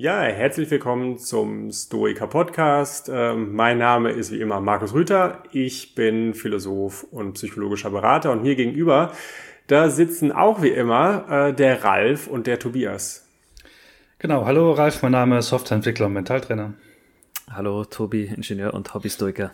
Ja, herzlich willkommen zum Stoiker Podcast. Ähm, mein Name ist wie immer Markus Rüther. Ich bin Philosoph und psychologischer Berater und mir gegenüber, da sitzen auch wie immer äh, der Ralf und der Tobias. Genau, hallo Ralf, mein Name ist Softwareentwickler und Mentaltrainer. Hallo Tobi, Ingenieur und Hobbystoiker.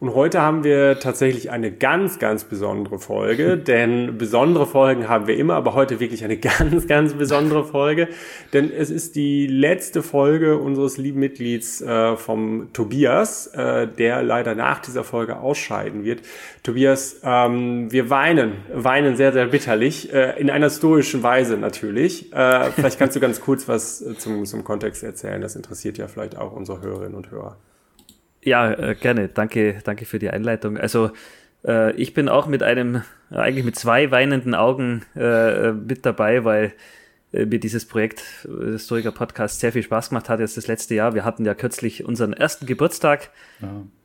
Und heute haben wir tatsächlich eine ganz, ganz besondere Folge, denn besondere Folgen haben wir immer, aber heute wirklich eine ganz, ganz besondere Folge, denn es ist die letzte Folge unseres lieben Mitglieds äh, vom Tobias, äh, der leider nach dieser Folge ausscheiden wird. Tobias, ähm, wir weinen, weinen sehr, sehr bitterlich, äh, in einer stoischen Weise natürlich. Äh, vielleicht kannst du ganz kurz was zum, zum Kontext erzählen, das interessiert ja vielleicht auch unsere Hörerinnen und Hörer. Ja, äh, gerne. Danke, danke für die Einleitung. Also äh, ich bin auch mit einem, äh, eigentlich mit zwei weinenden Augen äh, mit dabei, weil äh, mir dieses Projekt äh, des Stoiker Podcast sehr viel Spaß gemacht hat jetzt das letzte Jahr. Wir hatten ja kürzlich unseren ersten Geburtstag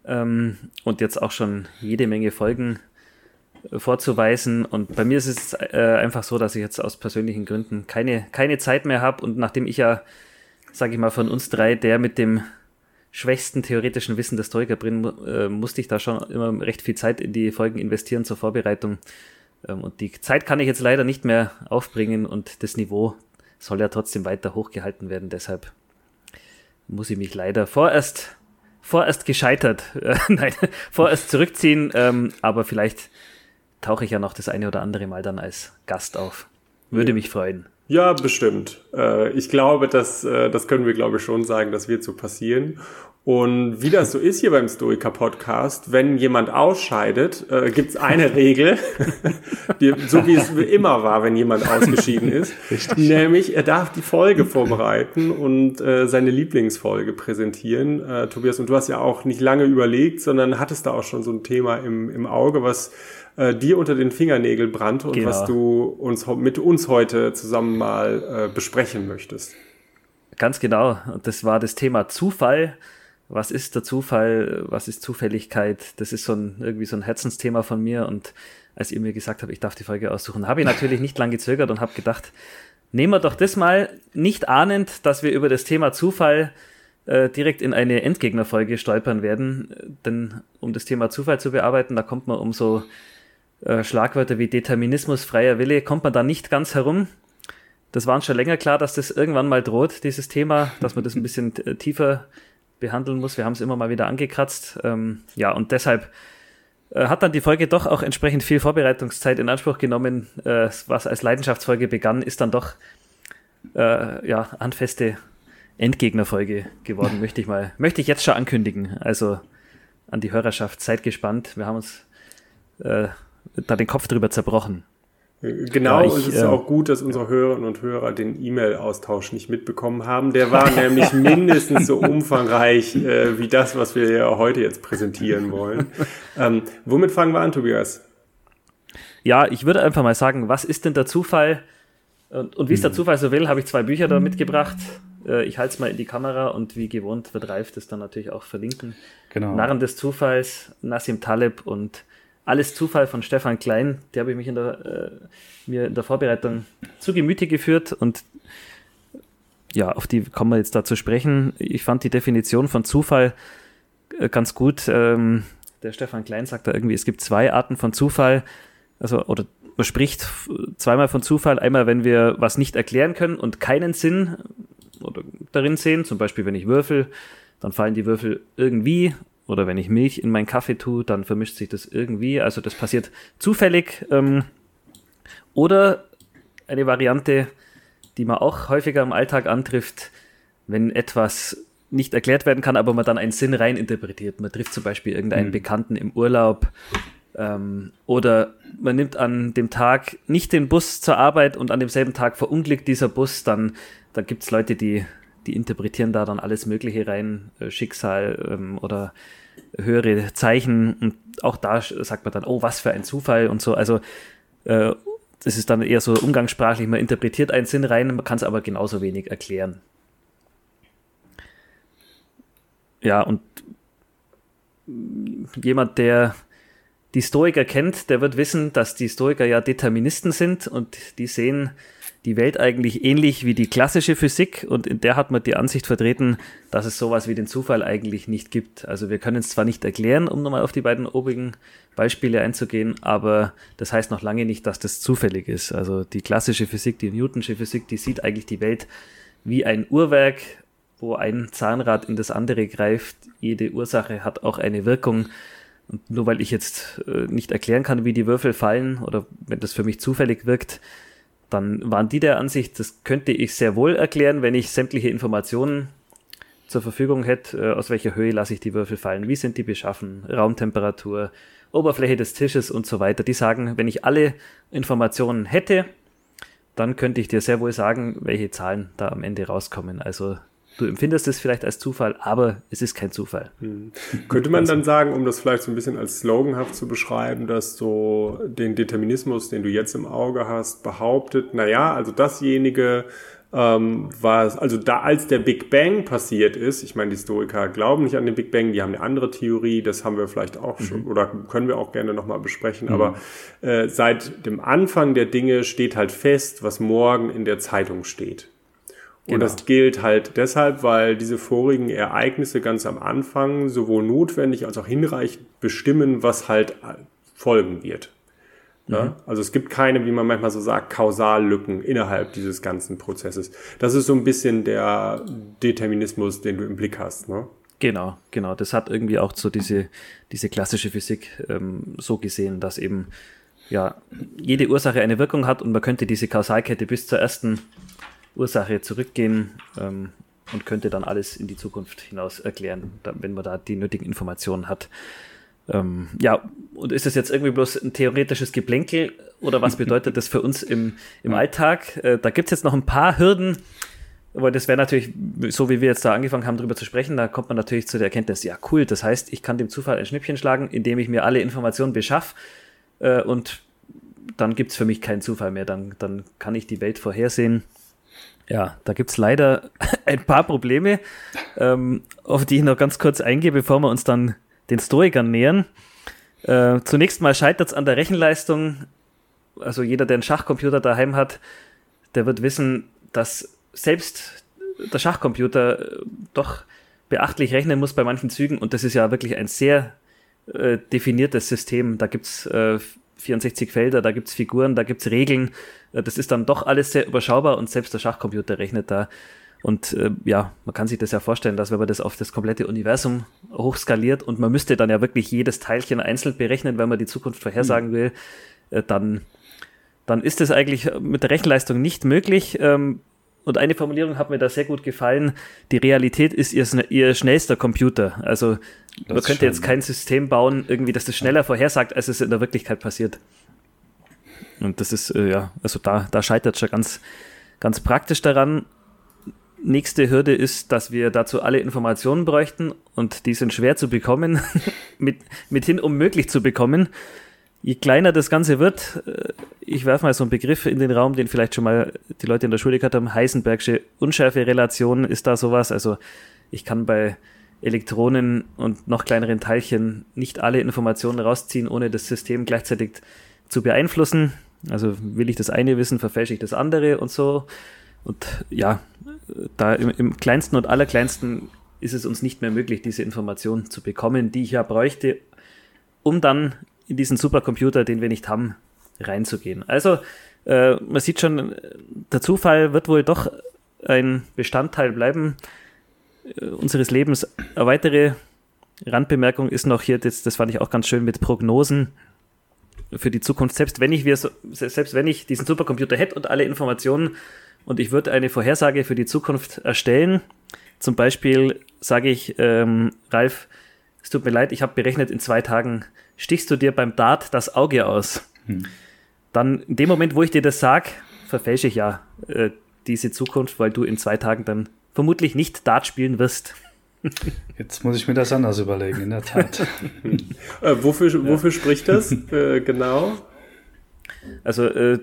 ähm, und jetzt auch schon jede Menge Folgen vorzuweisen. Und bei mir ist es einfach so, dass ich jetzt aus persönlichen Gründen keine, keine Zeit mehr habe. Und nachdem ich ja, sage ich mal, von uns drei der mit dem schwächsten theoretischen Wissen des Stoiker bringen, äh, musste ich da schon immer recht viel Zeit in die Folgen investieren zur Vorbereitung. Ähm, und die Zeit kann ich jetzt leider nicht mehr aufbringen und das Niveau soll ja trotzdem weiter hochgehalten werden. Deshalb muss ich mich leider vorerst, vorerst gescheitert, äh, nein, vorerst zurückziehen. Ähm, aber vielleicht tauche ich ja noch das eine oder andere Mal dann als Gast auf. Würde mich freuen. Ja, bestimmt. Äh, ich glaube, dass, äh, das können wir, glaube ich, schon sagen, das wird so passieren. Und wie das so ist hier beim Stoiker Podcast, wenn jemand ausscheidet, äh, gibt es eine Regel, die, so wie es immer war, wenn jemand ausgeschieden ist. Richtig. Nämlich, er darf die Folge vorbereiten und äh, seine Lieblingsfolge präsentieren. Äh, Tobias, und du hast ja auch nicht lange überlegt, sondern hattest da auch schon so ein Thema im, im Auge, was äh, dir unter den Fingernägeln brannte und genau. was du uns mit uns heute zusammen mal äh, besprechen möchtest. Ganz genau. Und das war das Thema Zufall. Was ist der Zufall? Was ist Zufälligkeit? Das ist so ein, irgendwie so ein Herzensthema von mir. Und als ihr mir gesagt habt, ich darf die Folge aussuchen, habe ich natürlich nicht lange gezögert und habe gedacht, nehmen wir doch das mal, nicht ahnend, dass wir über das Thema Zufall äh, direkt in eine Endgegnerfolge stolpern werden. Denn um das Thema Zufall zu bearbeiten, da kommt man um so äh, Schlagwörter wie Determinismus, freier Wille, kommt man da nicht ganz herum. Das war uns schon länger klar, dass das irgendwann mal droht, dieses Thema, dass man das ein bisschen äh, tiefer behandeln muss. Wir haben es immer mal wieder angekratzt. Ähm, ja, und deshalb äh, hat dann die Folge doch auch entsprechend viel Vorbereitungszeit in Anspruch genommen. Äh, was als Leidenschaftsfolge begann, ist dann doch äh, ja, handfeste Endgegnerfolge geworden, möchte ich mal, möchte ich jetzt schon ankündigen. Also an die Hörerschaft, seid gespannt. Wir haben uns äh, da den Kopf drüber zerbrochen. Genau, ja, ich, und es ist äh, auch gut, dass unsere Hörerinnen und Hörer den E-Mail-Austausch nicht mitbekommen haben. Der war nämlich mindestens so umfangreich äh, wie das, was wir ja heute jetzt präsentieren wollen. Ähm, womit fangen wir an, Tobias? Ja, ich würde einfach mal sagen, was ist denn der Zufall? Und, und wie es der hm. Zufall so will, habe ich zwei Bücher da mitgebracht. Äh, ich halte es mal in die Kamera und wie gewohnt wird Ralf das dann natürlich auch verlinken. Genau. Narren des Zufalls, Nassim Taleb und alles Zufall von Stefan Klein, der habe ich mich in der, äh, mir in der Vorbereitung zu Gemüte geführt und ja, auf die kommen wir jetzt da zu sprechen. Ich fand die Definition von Zufall äh, ganz gut. Ähm, der Stefan Klein sagt da irgendwie, es gibt zwei Arten von Zufall, also oder man spricht zweimal von Zufall. Einmal, wenn wir was nicht erklären können und keinen Sinn oder darin sehen, zum Beispiel wenn ich würfel, dann fallen die Würfel irgendwie oder wenn ich Milch in meinen Kaffee tue, dann vermischt sich das irgendwie. Also das passiert zufällig. Ähm, oder eine Variante, die man auch häufiger im Alltag antrifft, wenn etwas nicht erklärt werden kann, aber man dann einen Sinn rein interpretiert. Man trifft zum Beispiel irgendeinen mhm. Bekannten im Urlaub ähm, oder man nimmt an dem Tag nicht den Bus zur Arbeit und an demselben Tag verunglückt dieser Bus, dann, dann gibt es Leute, die die interpretieren da dann alles Mögliche rein, äh, Schicksal ähm, oder höhere Zeichen. Und auch da sagt man dann, oh, was für ein Zufall und so. Also äh, das ist dann eher so umgangssprachlich, man interpretiert einen Sinn rein, man kann es aber genauso wenig erklären. Ja, und jemand, der die Stoiker kennt, der wird wissen, dass die Stoiker ja Deterministen sind und die sehen die Welt eigentlich ähnlich wie die klassische Physik und in der hat man die Ansicht vertreten, dass es sowas wie den Zufall eigentlich nicht gibt. Also wir können es zwar nicht erklären, um nochmal auf die beiden obigen Beispiele einzugehen, aber das heißt noch lange nicht, dass das zufällig ist. Also die klassische Physik, die Newtonsche Physik, die sieht eigentlich die Welt wie ein Uhrwerk, wo ein Zahnrad in das andere greift. Jede Ursache hat auch eine Wirkung. Und nur weil ich jetzt äh, nicht erklären kann, wie die Würfel fallen oder wenn das für mich zufällig wirkt, dann waren die der Ansicht, das könnte ich sehr wohl erklären, wenn ich sämtliche Informationen zur Verfügung hätte, äh, aus welcher Höhe lasse ich die Würfel fallen, wie sind die beschaffen, Raumtemperatur, Oberfläche des Tisches und so weiter. Die sagen, wenn ich alle Informationen hätte, dann könnte ich dir sehr wohl sagen, welche Zahlen da am Ende rauskommen. Also Du empfindest es vielleicht als Zufall, aber es ist kein Zufall. Hm. Könnte man dann sagen, um das vielleicht so ein bisschen als sloganhaft zu beschreiben, dass so den Determinismus, den du jetzt im Auge hast, behauptet, naja, also dasjenige, ähm, was, also da als der Big Bang passiert ist, ich meine, die Historiker glauben nicht an den Big Bang, die haben eine andere Theorie, das haben wir vielleicht auch mhm. schon oder können wir auch gerne nochmal besprechen, mhm. aber äh, seit dem Anfang der Dinge steht halt fest, was morgen in der Zeitung steht. Und genau. das gilt halt deshalb, weil diese vorigen Ereignisse ganz am Anfang sowohl notwendig als auch hinreichend bestimmen, was halt folgen wird. Ja? Mhm. Also es gibt keine, wie man manchmal so sagt, Kausallücken innerhalb dieses ganzen Prozesses. Das ist so ein bisschen der Determinismus, den du im Blick hast. Ne? Genau, genau. Das hat irgendwie auch so diese, diese klassische Physik ähm, so gesehen, dass eben ja jede Ursache eine Wirkung hat und man könnte diese Kausalkette bis zur ersten Ursache zurückgehen ähm, und könnte dann alles in die Zukunft hinaus erklären, wenn man da die nötigen Informationen hat. Ähm, ja, und ist das jetzt irgendwie bloß ein theoretisches Geplänkel oder was bedeutet das für uns im, im Alltag? Äh, da gibt es jetzt noch ein paar Hürden, aber das wäre natürlich, so wie wir jetzt da angefangen haben, darüber zu sprechen, da kommt man natürlich zu der Erkenntnis, ja cool, das heißt, ich kann dem Zufall ein Schnippchen schlagen, indem ich mir alle Informationen beschaffe äh, und dann gibt es für mich keinen Zufall mehr, dann, dann kann ich die Welt vorhersehen ja, da gibt es leider ein paar Probleme, ähm, auf die ich noch ganz kurz eingehe, bevor wir uns dann den Stoikern nähern. Äh, zunächst mal scheitert es an der Rechenleistung. Also jeder, der einen Schachcomputer daheim hat, der wird wissen, dass selbst der Schachcomputer äh, doch beachtlich rechnen muss bei manchen Zügen. Und das ist ja wirklich ein sehr äh, definiertes System. Da gibt's äh, 64 Felder, da gibt's Figuren, da gibt's Regeln. Äh, das ist dann doch alles sehr überschaubar und selbst der Schachcomputer rechnet da. Und äh, ja, man kann sich das ja vorstellen, dass wenn man das auf das komplette Universum hochskaliert und man müsste dann ja wirklich jedes Teilchen einzeln berechnen, wenn man die Zukunft vorhersagen mhm. will, äh, dann, dann ist das eigentlich mit der Rechenleistung nicht möglich. Ähm, und eine Formulierung hat mir da sehr gut gefallen. Die Realität ist ihr, ihr schnellster Computer. Also das man könnte jetzt kein System bauen, irgendwie, dass das schneller vorhersagt, als es in der Wirklichkeit passiert. Und das ist, äh, ja, also da, da scheitert schon ganz, ganz praktisch daran. Nächste Hürde ist, dass wir dazu alle Informationen bräuchten und die sind schwer zu bekommen, mit, mithin unmöglich zu bekommen. Je kleiner das Ganze wird, äh, ich werfe mal so einen Begriff in den Raum, den vielleicht schon mal die Leute in der Schule gehabt haben, Heisenbergsche Unschärferelation ist da sowas. Also ich kann bei Elektronen und noch kleineren Teilchen nicht alle Informationen rausziehen, ohne das System gleichzeitig zu beeinflussen. Also will ich das eine wissen, verfälsche ich das andere und so. Und ja, da im, im kleinsten und allerkleinsten ist es uns nicht mehr möglich, diese Informationen zu bekommen, die ich ja bräuchte, um dann in diesen Supercomputer, den wir nicht haben, reinzugehen. Also äh, man sieht schon, der Zufall wird wohl doch ein Bestandteil bleiben äh, unseres Lebens. Eine weitere Randbemerkung ist noch hier, das, das fand ich auch ganz schön mit Prognosen für die Zukunft. Selbst wenn ich wir, selbst wenn ich diesen Supercomputer hätte und alle Informationen und ich würde eine Vorhersage für die Zukunft erstellen, zum Beispiel sage ich, ähm, Ralf, es tut mir leid, ich habe berechnet, in zwei Tagen stichst du dir beim Dart das Auge aus. Hm. Dann in dem Moment, wo ich dir das sage, verfälsche ich ja äh, diese Zukunft, weil du in zwei Tagen dann vermutlich nicht Dart spielen wirst. Jetzt muss ich mir das anders überlegen, in der Tat. äh, wofür, wofür spricht das äh, genau? Also äh,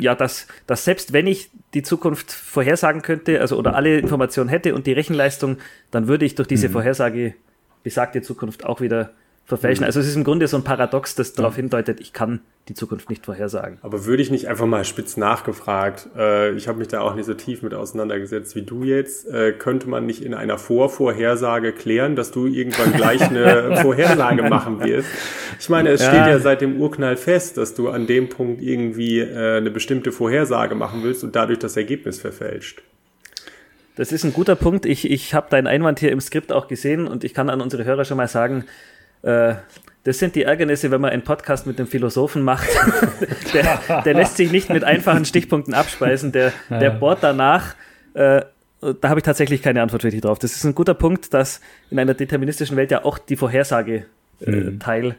ja, dass, dass selbst wenn ich die Zukunft vorhersagen könnte, also oder alle Informationen hätte und die Rechenleistung, dann würde ich durch diese mhm. Vorhersage besagte Zukunft auch wieder verfälschen. Mhm. Also es ist im Grunde so ein Paradox, das darauf hindeutet, ich kann die Zukunft nicht vorhersagen. Aber würde ich nicht einfach mal spitz nachgefragt, äh, ich habe mich da auch nicht so tief mit auseinandergesetzt wie du jetzt, äh, könnte man nicht in einer Vorvorhersage klären, dass du irgendwann gleich eine Vorhersage machen wirst? Ich meine, es ja. steht ja seit dem Urknall fest, dass du an dem Punkt irgendwie äh, eine bestimmte Vorhersage machen willst und dadurch das Ergebnis verfälscht. Das ist ein guter Punkt. Ich, ich habe deinen Einwand hier im Skript auch gesehen und ich kann an unsere Hörer schon mal sagen, äh, das sind die Ärgernisse, wenn man einen Podcast mit einem Philosophen macht. der, der, lässt sich nicht mit einfachen Stichpunkten abspeisen. Der, der bohrt danach. Äh, da habe ich tatsächlich keine Antwort für dich drauf. Das ist ein guter Punkt, dass in einer deterministischen Welt ja auch die Vorhersage äh, mhm. Teil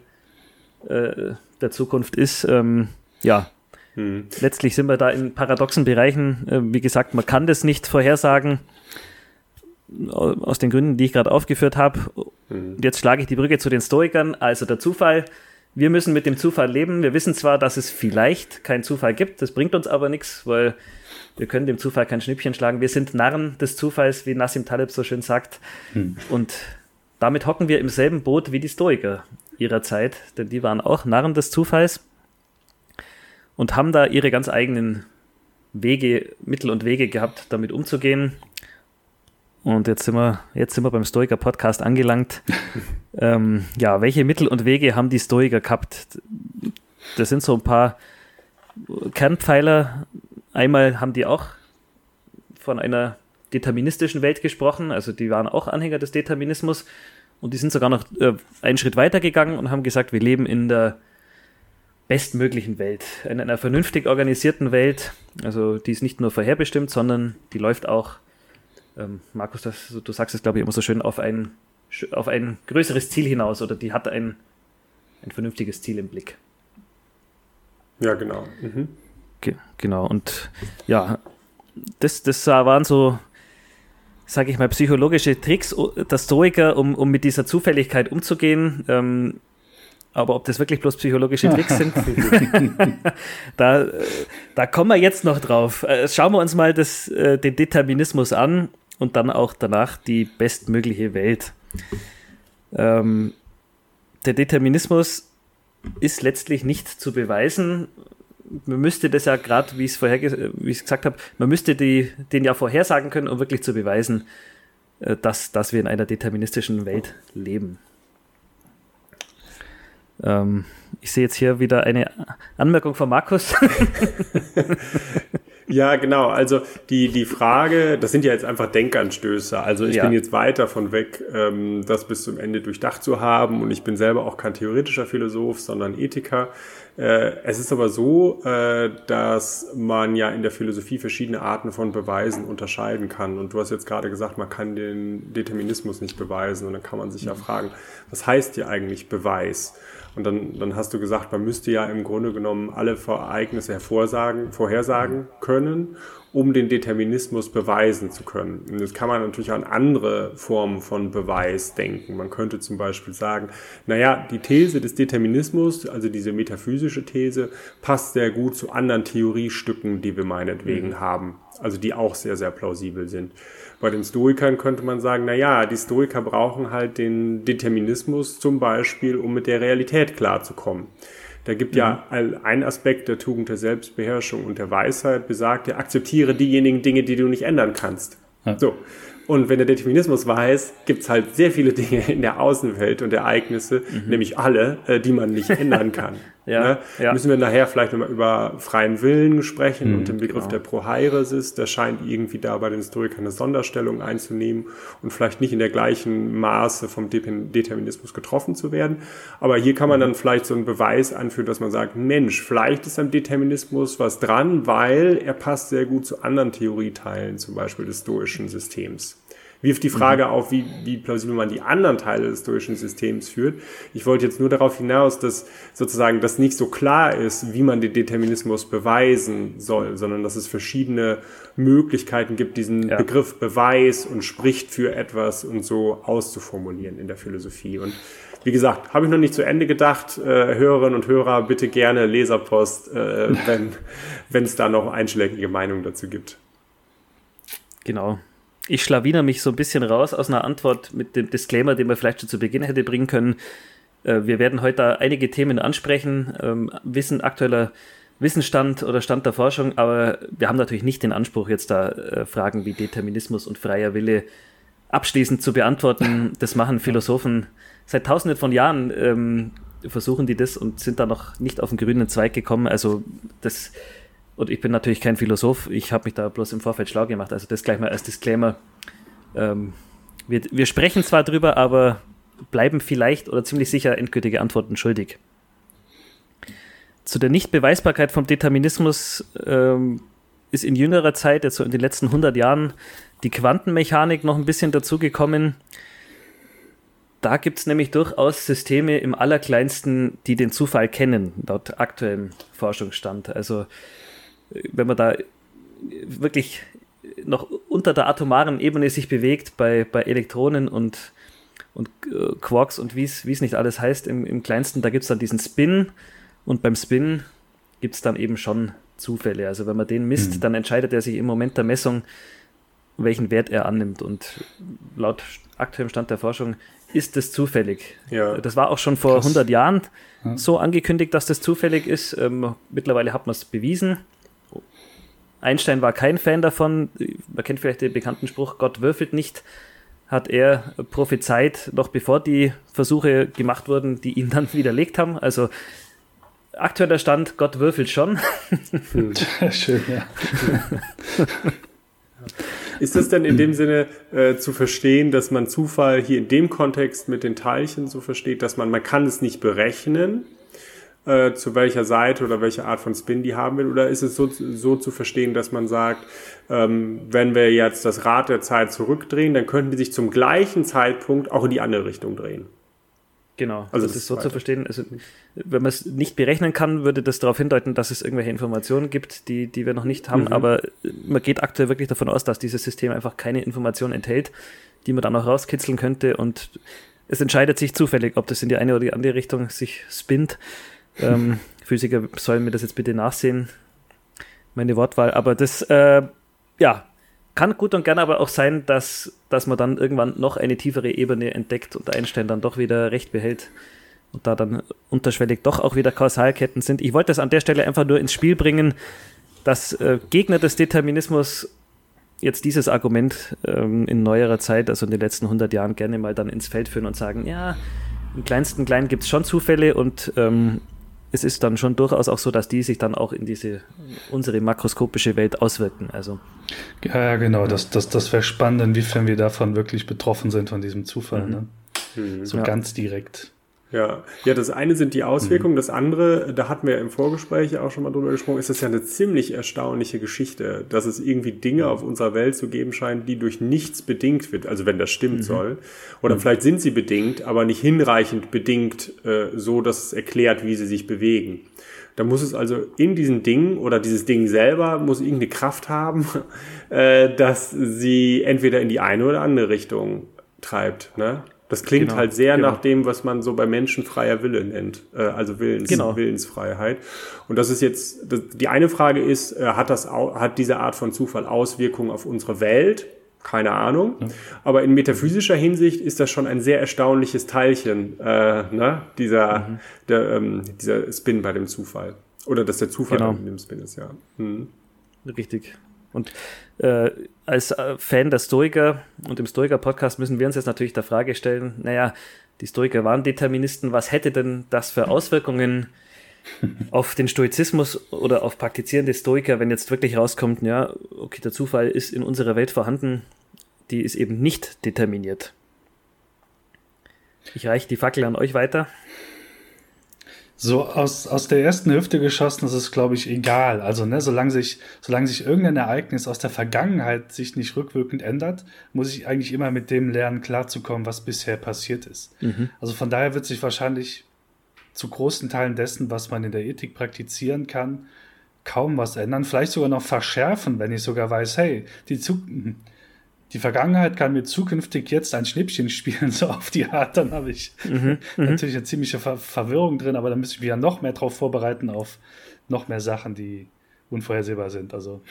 äh, der Zukunft ist. Ähm, ja, mhm. letztlich sind wir da in paradoxen Bereichen. Äh, wie gesagt, man kann das nicht vorhersagen aus den Gründen, die ich gerade aufgeführt habe. Mhm. Jetzt schlage ich die Brücke zu den Stoikern. Also der Zufall. Wir müssen mit dem Zufall leben. Wir wissen zwar, dass es vielleicht keinen Zufall gibt, das bringt uns aber nichts, weil wir können dem Zufall kein Schnippchen schlagen. Wir sind Narren des Zufalls, wie Nassim Taleb so schön sagt. Mhm. Und damit hocken wir im selben Boot wie die Stoiker ihrer Zeit, denn die waren auch Narren des Zufalls und haben da ihre ganz eigenen Wege, Mittel und Wege gehabt, damit umzugehen. Und jetzt sind wir, jetzt sind wir beim Stoiker-Podcast angelangt. ähm, ja, welche Mittel und Wege haben die Stoiker gehabt? Das sind so ein paar Kernpfeiler. Einmal haben die auch von einer deterministischen Welt gesprochen, also die waren auch Anhänger des Determinismus und die sind sogar noch äh, einen Schritt weiter gegangen und haben gesagt, wir leben in der bestmöglichen Welt, in einer vernünftig organisierten Welt, also die ist nicht nur vorherbestimmt, sondern die läuft auch ähm, Markus, das, du sagst es, glaube ich, immer so schön, auf ein, auf ein größeres Ziel hinaus oder die hat ein, ein vernünftiges Ziel im Blick. Ja, genau. Mhm. Ge genau, und ja, das, das waren so, sage ich mal, psychologische Tricks der Stoiker, um, um mit dieser Zufälligkeit umzugehen. Ähm, aber ob das wirklich bloß psychologische Tricks sind, da, da kommen wir jetzt noch drauf. Äh, schauen wir uns mal das, äh, den Determinismus an und dann auch danach die bestmögliche Welt. Ähm, der Determinismus ist letztlich nicht zu beweisen. Man müsste das ja gerade, wie ich es vorher wie ich gesagt habe, man müsste die, den ja vorhersagen können, um wirklich zu beweisen, äh, dass, dass wir in einer deterministischen Welt leben. Ähm, ich sehe jetzt hier wieder eine Anmerkung von Markus. Ja, genau. Also die, die Frage, das sind ja jetzt einfach Denkanstöße. Also ich ja. bin jetzt weit davon weg, ähm, das bis zum Ende durchdacht zu haben. Und ich bin selber auch kein theoretischer Philosoph, sondern Ethiker. Äh, es ist aber so, äh, dass man ja in der Philosophie verschiedene Arten von Beweisen unterscheiden kann. Und du hast jetzt gerade gesagt, man kann den Determinismus nicht beweisen. Und dann kann man sich ja mhm. fragen, was heißt hier eigentlich Beweis? Und dann, dann hast du gesagt, man müsste ja im Grunde genommen alle Ereignisse hervorsagen, vorhersagen können, um den Determinismus beweisen zu können. Und jetzt kann man natürlich an andere Formen von Beweis denken. Man könnte zum Beispiel sagen, naja, die These des Determinismus, also diese metaphysische These, passt sehr gut zu anderen Theoriestücken, die wir meinetwegen mhm. haben, also die auch sehr, sehr plausibel sind. Bei den Stoikern könnte man sagen, na ja, die Stoiker brauchen halt den Determinismus zum Beispiel, um mit der Realität klarzukommen. Da gibt mhm. ja ein Aspekt der Tugend der Selbstbeherrschung und der Weisheit besagt ja, akzeptiere diejenigen Dinge, die du nicht ändern kannst. So. Und wenn der Determinismus weiß, gibt es halt sehr viele Dinge in der Außenwelt und Ereignisse, mhm. nämlich alle, äh, die man nicht ändern kann. ja, ne? ja, Müssen wir nachher vielleicht nochmal über freien Willen sprechen mhm, und den Begriff genau. der Prohairesis, der scheint irgendwie da bei den Historikern eine Sonderstellung einzunehmen und vielleicht nicht in der gleichen Maße vom De Determinismus getroffen zu werden. Aber hier kann man dann vielleicht so einen Beweis anführen, dass man sagt, Mensch, vielleicht ist am Determinismus was dran, weil er passt sehr gut zu anderen Theorieteilen, zum Beispiel des stoischen Systems. Wirft die Frage mhm. auf, wie, wie plausibel man die anderen Teile des stoischen Systems führt. Ich wollte jetzt nur darauf hinaus, dass sozusagen das nicht so klar ist, wie man den Determinismus beweisen soll, sondern dass es verschiedene Möglichkeiten gibt, diesen ja. Begriff Beweis und spricht für etwas und so auszuformulieren in der Philosophie. Und wie gesagt, habe ich noch nicht zu Ende gedacht. Äh, Hörerinnen und Hörer, bitte gerne Leserpost, äh, wenn es da noch einschlägige Meinungen dazu gibt. Genau. Ich schlawiner mich so ein bisschen raus aus einer Antwort mit dem Disclaimer, den man vielleicht schon zu Beginn hätte bringen können. Äh, wir werden heute einige Themen ansprechen, ähm, Wissen, aktueller Wissensstand oder Stand der Forschung, aber wir haben natürlich nicht den Anspruch, jetzt da äh, Fragen wie Determinismus und freier Wille abschließend zu beantworten. Das machen Philosophen seit tausenden von Jahren ähm, versuchen die das und sind da noch nicht auf den grünen Zweig gekommen. Also das, und ich bin natürlich kein Philosoph, ich habe mich da bloß im Vorfeld schlau gemacht. Also das gleich mal als Disclaimer. Ähm, wir, wir sprechen zwar drüber, aber bleiben vielleicht oder ziemlich sicher endgültige Antworten schuldig. Zu der Nichtbeweisbarkeit vom Determinismus ähm, ist in jüngerer Zeit, jetzt so in den letzten 100 Jahren, die Quantenmechanik noch ein bisschen dazugekommen. Da gibt es nämlich durchaus Systeme im Allerkleinsten, die den Zufall kennen, laut aktuellem Forschungsstand. Also wenn man da wirklich noch unter der atomaren Ebene sich bewegt bei, bei Elektronen und, und äh, Quarks und wie es nicht alles heißt im, im kleinsten, da gibt es dann diesen Spin und beim Spin gibt es dann eben schon Zufälle. Also wenn man den misst, mhm. dann entscheidet er sich im Moment der Messung, welchen Wert er annimmt. Und laut aktuellem Stand der Forschung ist das zufällig. Ja. Das war auch schon vor Krass. 100 Jahren ja. so angekündigt, dass das zufällig ist. Ähm, mittlerweile hat man es bewiesen. Einstein war kein Fan davon. Man kennt vielleicht den bekannten Spruch, Gott würfelt nicht. Hat er prophezeit, noch bevor die Versuche gemacht wurden, die ihn dann widerlegt haben. Also aktueller Stand, Gott würfelt schon. Schön, ja. Ist das denn in dem Sinne äh, zu verstehen, dass man Zufall hier in dem Kontext mit den Teilchen so versteht, dass man, man kann es nicht berechnen, äh, zu welcher Seite oder welche Art von Spin die haben will? Oder ist es so, so zu verstehen, dass man sagt, ähm, wenn wir jetzt das Rad der Zeit zurückdrehen, dann könnten die sich zum gleichen Zeitpunkt auch in die andere Richtung drehen? Genau, also das, ist so weiter. zu verstehen. Also, wenn man es nicht berechnen kann, würde das darauf hindeuten, dass es irgendwelche Informationen gibt, die, die wir noch nicht haben. Mhm. Aber man geht aktuell wirklich davon aus, dass dieses System einfach keine Informationen enthält, die man dann auch rauskitzeln könnte. Und es entscheidet sich zufällig, ob das in die eine oder die andere Richtung sich spinnt. Ähm, Physiker sollen mir das jetzt bitte nachsehen, meine Wortwahl. Aber das, äh, ja, kann gut und gerne aber auch sein, dass, dass man dann irgendwann noch eine tiefere Ebene entdeckt und Einstein dann doch wieder recht behält und da dann unterschwellig doch auch wieder Kausalketten sind. Ich wollte das an der Stelle einfach nur ins Spiel bringen, dass äh, Gegner des Determinismus jetzt dieses Argument ähm, in neuerer Zeit, also in den letzten 100 Jahren, gerne mal dann ins Feld führen und sagen, ja, im kleinsten Kleinen gibt es schon Zufälle und ähm, es ist dann schon durchaus auch so, dass die sich dann auch in diese unsere makroskopische Welt auswirken. Also ja, ja genau. Das, das, das wäre spannend, inwiefern wir davon wirklich betroffen sind von diesem Zufall. Mhm. Ne? Mhm. So ja. ganz direkt. Ja, ja, das eine sind die Auswirkungen, mhm. das andere, da hatten wir im Vorgespräch auch schon mal drüber gesprochen, ist das ja eine ziemlich erstaunliche Geschichte, dass es irgendwie Dinge auf unserer Welt zu geben scheint, die durch nichts bedingt wird, also wenn das stimmt mhm. soll. Oder mhm. vielleicht sind sie bedingt, aber nicht hinreichend bedingt, äh, so dass es erklärt, wie sie sich bewegen. Da muss es also in diesen Dingen oder dieses Ding selber muss irgendeine Kraft haben, äh, dass sie entweder in die eine oder andere Richtung treibt. Ne? Das klingt genau, halt sehr genau. nach dem, was man so bei Menschen freier Wille nennt, äh, also Willens, genau. Willensfreiheit. Und das ist jetzt, die eine Frage ist, äh, hat das, hat diese Art von Zufall Auswirkungen auf unsere Welt? Keine Ahnung. Ja. Aber in metaphysischer Hinsicht ist das schon ein sehr erstaunliches Teilchen, äh, ne? dieser, mhm. der, ähm, dieser Spin bei dem Zufall. Oder dass der Zufall genau. in dem Spin ist, ja. Mhm. Richtig. Und äh, als äh, Fan der Stoiker und im Stoiker-Podcast müssen wir uns jetzt natürlich der Frage stellen, naja, die Stoiker waren Deterministen, was hätte denn das für Auswirkungen auf den Stoizismus oder auf praktizierende Stoiker, wenn jetzt wirklich rauskommt, ja, okay, der Zufall ist in unserer Welt vorhanden, die ist eben nicht determiniert. Ich reiche die Fackel an euch weiter. So aus, aus der ersten Hüfte geschossen ist es, glaube ich, egal. Also, ne, solange sich, solange sich irgendein Ereignis aus der Vergangenheit sich nicht rückwirkend ändert, muss ich eigentlich immer mit dem lernen, klarzukommen, was bisher passiert ist. Mhm. Also von daher wird sich wahrscheinlich zu großen Teilen dessen, was man in der Ethik praktizieren kann, kaum was ändern. Vielleicht sogar noch verschärfen, wenn ich sogar weiß, hey, die Zukunft die Vergangenheit kann mir zukünftig jetzt ein Schnippchen spielen, so auf die Art, dann habe ich mhm, mhm, natürlich eine ziemliche Ver Verwirrung drin, aber dann müsste ich mich ja noch mehr darauf vorbereiten, auf noch mehr Sachen, die unvorhersehbar sind. Also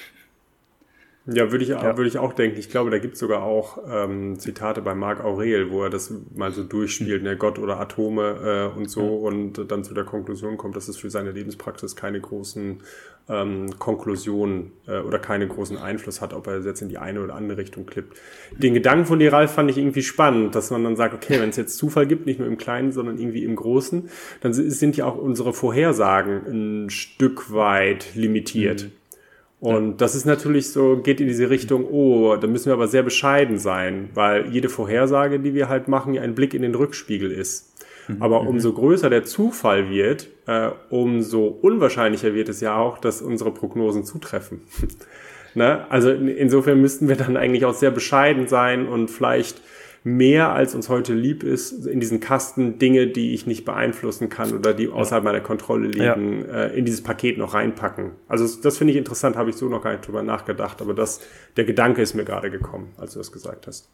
ja, würde ich, ja. würde ich auch denken. Ich glaube, da gibt es sogar auch ähm, Zitate bei Marc Aurel, wo er das mal so durchspielt, ne, Gott oder Atome äh, und so, und dann zu der Konklusion kommt, dass es für seine Lebenspraxis keine großen ähm, Konklusionen äh, oder keine großen Einfluss hat, ob er jetzt in die eine oder andere Richtung klippt. Den Gedanken von dir, Ralf, fand ich irgendwie spannend, dass man dann sagt, okay, wenn es jetzt Zufall gibt, nicht nur im Kleinen, sondern irgendwie im Großen, dann sind ja auch unsere Vorhersagen ein Stück weit limitiert. Mhm. Und ja. das ist natürlich so, geht in diese Richtung, oh, da müssen wir aber sehr bescheiden sein, weil jede Vorhersage, die wir halt machen, ja ein Blick in den Rückspiegel ist. Mhm. Aber mhm. umso größer der Zufall wird, äh, umso unwahrscheinlicher wird es ja auch, dass unsere Prognosen zutreffen. ne? Also insofern müssten wir dann eigentlich auch sehr bescheiden sein und vielleicht mehr als uns heute lieb ist, in diesen Kasten Dinge, die ich nicht beeinflussen kann oder die außerhalb meiner Kontrolle liegen, ja. äh, in dieses Paket noch reinpacken. Also das finde ich interessant, habe ich so noch gar nicht drüber nachgedacht, aber das, der Gedanke ist mir gerade gekommen, als du das gesagt hast.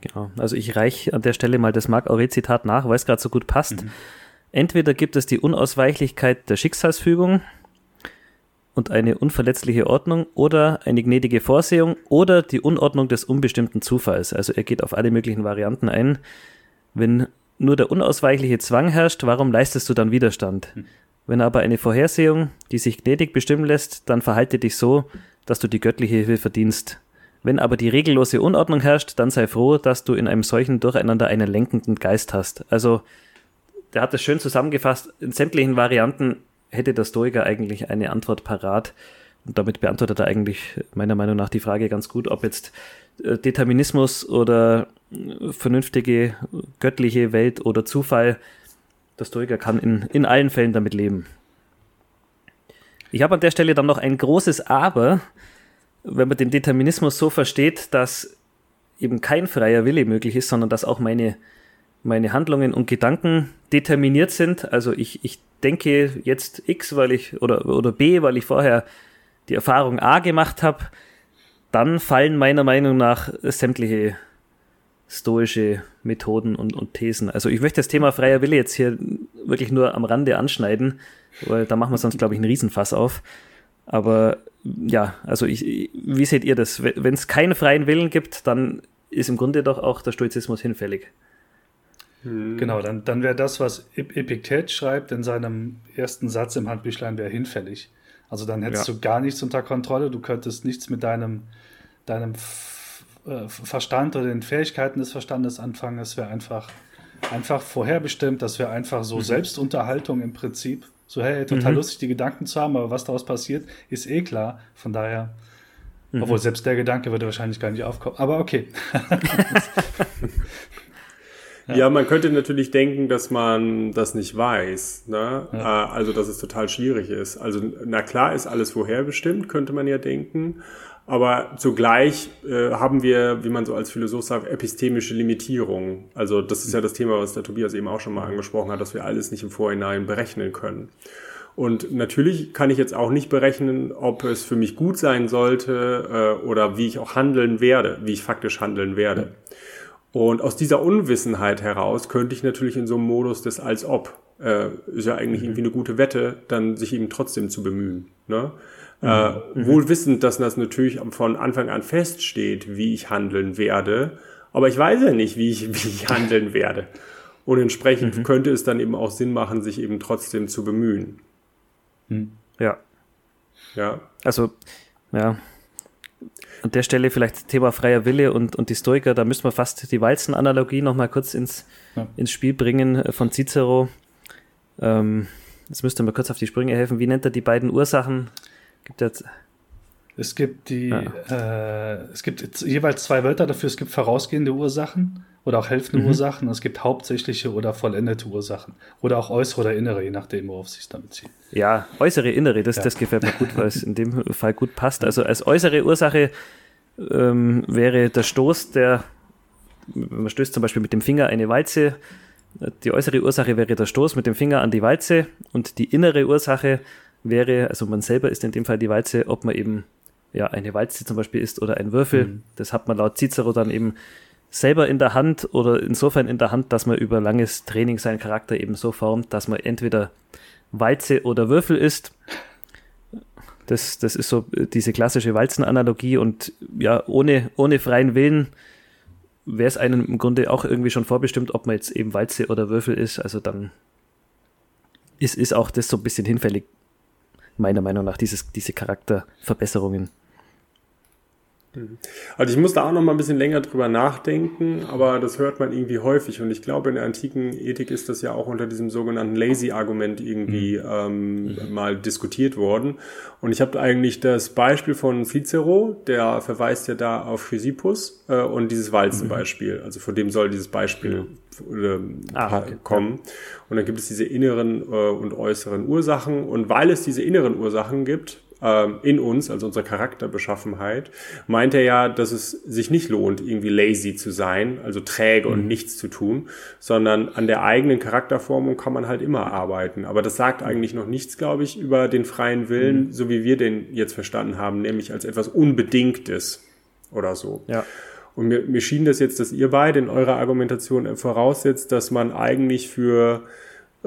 Genau, also ich reiche an der Stelle mal das Marc Aurel Zitat nach, weil es gerade so gut passt. Mhm. Entweder gibt es die Unausweichlichkeit der Schicksalsfügung, und eine unverletzliche Ordnung oder eine gnädige Vorsehung oder die Unordnung des unbestimmten Zufalls. Also er geht auf alle möglichen Varianten ein. Wenn nur der unausweichliche Zwang herrscht, warum leistest du dann Widerstand? Hm. Wenn aber eine Vorhersehung, die sich gnädig bestimmen lässt, dann verhalte dich so, dass du die göttliche Hilfe verdienst. Wenn aber die regellose Unordnung herrscht, dann sei froh, dass du in einem solchen Durcheinander einen lenkenden Geist hast. Also, der hat es schön zusammengefasst. In sämtlichen Varianten hätte der Stoiker eigentlich eine Antwort parat. Und damit beantwortet er eigentlich meiner Meinung nach die Frage ganz gut, ob jetzt äh, Determinismus oder äh, vernünftige göttliche Welt oder Zufall, der Stoiker kann in, in allen Fällen damit leben. Ich habe an der Stelle dann noch ein großes Aber, wenn man den Determinismus so versteht, dass eben kein freier Wille möglich ist, sondern dass auch meine, meine Handlungen und Gedanken determiniert sind. Also ich, ich denke jetzt X, weil ich oder, oder B, weil ich vorher die Erfahrung A gemacht habe, dann fallen meiner Meinung nach sämtliche stoische Methoden und, und Thesen. Also ich möchte das Thema freier Wille jetzt hier wirklich nur am Rande anschneiden, weil da machen wir sonst, glaube ich, einen Riesenfass auf. Aber ja, also ich, wie seht ihr das? Wenn es keinen freien Willen gibt, dann ist im Grunde doch auch der Stoizismus hinfällig. Hm. Genau, dann, dann wäre das, was Epiktet schreibt in seinem ersten Satz im Handbüchlein, wäre hinfällig. Also dann hättest ja. du gar nichts unter Kontrolle, du könntest nichts mit deinem, deinem äh, Verstand oder den Fähigkeiten des Verstandes anfangen. Es wäre einfach, einfach vorherbestimmt, das wäre einfach so mhm. Selbstunterhaltung im Prinzip. So, hey, total mhm. lustig, die Gedanken zu haben, aber was daraus passiert, ist eh klar. Von daher, mhm. obwohl selbst der Gedanke würde wahrscheinlich gar nicht aufkommen. Aber okay. Ja. ja. man könnte natürlich denken, dass man das nicht weiß. Ne? Ja. Äh, also, dass es total schwierig ist. Also, na klar ist alles vorherbestimmt, könnte man ja denken. Aber zugleich äh, haben wir, wie man so als Philosoph sagt, epistemische Limitierungen. Also das ist ja das Thema, was der Tobias eben auch schon mal angesprochen hat, dass wir alles nicht im Vorhinein berechnen können. Und natürlich kann ich jetzt auch nicht berechnen, ob es für mich gut sein sollte äh, oder wie ich auch handeln werde, wie ich faktisch handeln werde. Und aus dieser Unwissenheit heraus könnte ich natürlich in so einem Modus des als ob, äh, ist ja eigentlich mhm. irgendwie eine gute Wette, dann sich eben trotzdem zu bemühen. Ne? Mhm. Äh, mhm. Wohl wissend, dass das natürlich von Anfang an feststeht, wie ich handeln werde, aber ich weiß ja nicht, wie ich, wie ich handeln werde. Und entsprechend mhm. könnte es dann eben auch Sinn machen, sich eben trotzdem zu bemühen. Mhm. Ja. Ja. Also, ja, an der Stelle vielleicht Thema freier Wille und, und die Stoiker, da müssen wir fast die Walzen-Analogie nochmal kurz ins, ja. ins Spiel bringen äh, von Cicero. Ähm, jetzt müsste mir kurz auf die Sprünge helfen. Wie nennt er die beiden Ursachen? Gibt jetzt Es gibt die, ja. äh, es gibt jeweils zwei Wörter dafür. Es gibt vorausgehende Ursachen oder auch helfende mhm. Ursachen. Es gibt hauptsächliche oder vollendete Ursachen oder auch äußere oder innere, je nachdem, worauf es sich damit bezieht. Ja, äußere, innere, das, ja. das gefällt mir gut, weil es in dem Fall gut passt. Also als äußere Ursache ähm, wäre der Stoß, der, man stößt zum Beispiel mit dem Finger eine Walze. Die äußere Ursache wäre der Stoß mit dem Finger an die Walze und die innere Ursache wäre, also man selber ist in dem Fall die Walze, ob man eben ja, eine Walze zum Beispiel ist oder ein Würfel. Mhm. Das hat man laut Cicero dann eben selber in der Hand oder insofern in der Hand, dass man über langes Training seinen Charakter eben so formt, dass man entweder Walze oder Würfel ist. Das, das ist so diese klassische Walzenanalogie und ja, ohne, ohne freien Willen wäre es einem im Grunde auch irgendwie schon vorbestimmt, ob man jetzt eben Walze oder Würfel ist. Also dann ist, ist auch das so ein bisschen hinfällig, meiner Meinung nach, dieses, diese Charakterverbesserungen. Also ich musste auch noch mal ein bisschen länger drüber nachdenken, aber das hört man irgendwie häufig und ich glaube in der antiken Ethik ist das ja auch unter diesem sogenannten Lazy-Argument irgendwie mhm. ähm, mhm. mal diskutiert worden. Und ich habe eigentlich das Beispiel von Cicero, der verweist ja da auf Chrysippus äh, und dieses Walzenbeispiel. Mhm. Also von dem soll dieses Beispiel äh, ah, okay. kommen. Und dann gibt es diese inneren äh, und äußeren Ursachen und weil es diese inneren Ursachen gibt, ähm, in uns, also unserer Charakterbeschaffenheit, meint er ja, dass es sich nicht lohnt, irgendwie lazy zu sein, also träge mhm. und nichts zu tun, sondern an der eigenen Charakterformung kann man halt immer arbeiten. Aber das sagt eigentlich noch nichts, glaube ich, über den freien Willen, mhm. so wie wir den jetzt verstanden haben, nämlich als etwas Unbedingtes oder so. Ja. Und mir, mir schien das jetzt, dass ihr beide in eurer Argumentation voraussetzt, dass man eigentlich für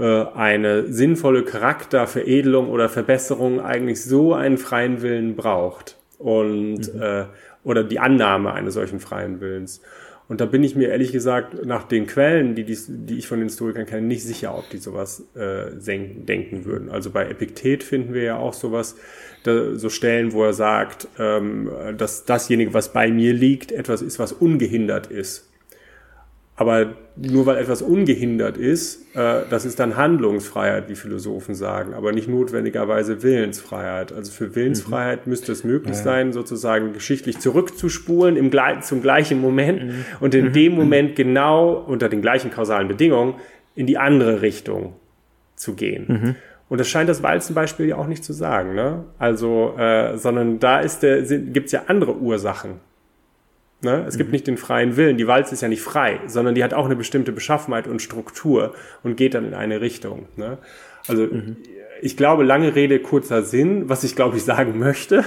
eine sinnvolle Charakterveredelung oder Verbesserung eigentlich so einen freien Willen braucht und mhm. äh, oder die Annahme eines solchen freien Willens. Und da bin ich mir ehrlich gesagt nach den Quellen, die, die, die ich von den Historikern kenne, nicht sicher, ob die sowas äh, denken würden. Also bei Epiktet finden wir ja auch sowas, da, so Stellen, wo er sagt, ähm, dass dasjenige, was bei mir liegt, etwas ist, was ungehindert ist. Aber nur weil etwas ungehindert ist, äh, das ist dann Handlungsfreiheit, wie Philosophen sagen, aber nicht notwendigerweise Willensfreiheit. Also für Willensfreiheit mhm. müsste es möglich ja. sein, sozusagen geschichtlich zurückzuspulen im, zum gleichen Moment mhm. und in mhm. dem mhm. Moment genau unter den gleichen kausalen Bedingungen in die andere Richtung zu gehen. Mhm. Und das scheint das Walzenbeispiel ja auch nicht zu sagen, ne? Also, äh, sondern da ist der, gibt es ja andere Ursachen Ne? Es mhm. gibt nicht den freien Willen. Die Walze ist ja nicht frei, sondern die hat auch eine bestimmte Beschaffenheit und Struktur und geht dann in eine Richtung. Ne? Also mhm. ich glaube, lange Rede, kurzer Sinn. Was ich glaube ich sagen möchte,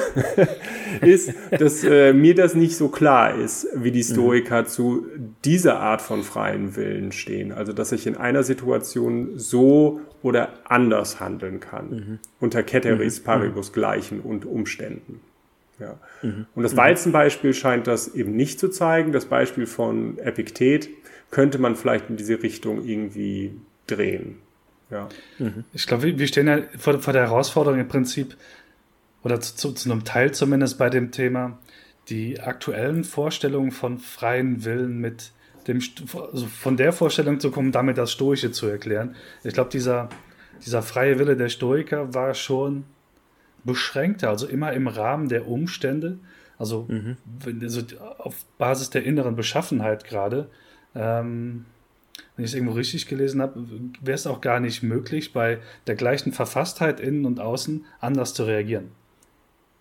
ist, dass äh, mir das nicht so klar ist, wie die mhm. Stoiker mhm. zu dieser Art von freien Willen stehen. Also dass ich in einer Situation so oder anders handeln kann. Mhm. Unter Ceteris mhm. Paribus gleichen und Umständen. Ja. Mhm. Und das Walzenbeispiel scheint das eben nicht zu zeigen. Das Beispiel von Epiktet könnte man vielleicht in diese Richtung irgendwie drehen. Ja. Mhm. Ich glaube, wir stehen ja vor, vor, der Herausforderung im Prinzip, oder zu, zu, einem Teil zumindest bei dem Thema, die aktuellen Vorstellungen von freien Willen mit dem, also von der Vorstellung zu kommen, damit das Stoische zu erklären. Ich glaube, dieser, dieser freie Wille der Stoiker war schon beschränkter, also immer im Rahmen der Umstände, also, mhm. also auf Basis der inneren Beschaffenheit gerade. Ähm, wenn ich es irgendwo richtig gelesen habe, wäre es auch gar nicht möglich, bei der gleichen Verfasstheit innen und außen anders zu reagieren.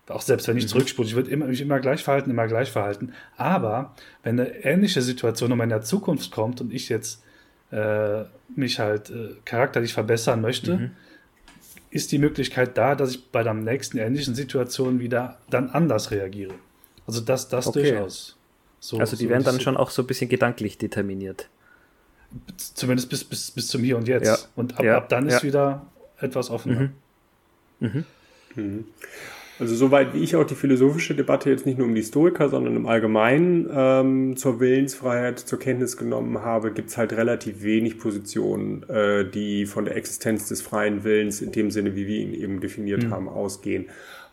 Auch selbst wenn ich mhm. zurückspule, ich würde immer, mich immer gleich verhalten, immer gleich verhalten. Aber wenn eine ähnliche Situation in der Zukunft kommt und ich jetzt äh, mich halt äh, charakterlich verbessern möchte, mhm ist die Möglichkeit da, dass ich bei der nächsten ähnlichen Situation wieder dann anders reagiere. Also das, das okay. durchaus. So, also die so werden dann schon auch so ein bisschen gedanklich determiniert. Zumindest bis, bis, bis zum Hier und Jetzt. Ja. Und ab, ja. ab dann ist wieder etwas offener. Mhm. Mhm. Mhm. Also soweit wie ich auch die philosophische Debatte jetzt nicht nur um die Historiker, sondern im Allgemeinen ähm, zur Willensfreiheit zur Kenntnis genommen habe, gibt's halt relativ wenig Positionen, äh, die von der Existenz des freien Willens in dem Sinne, wie wir ihn eben definiert mhm. haben, ausgehen.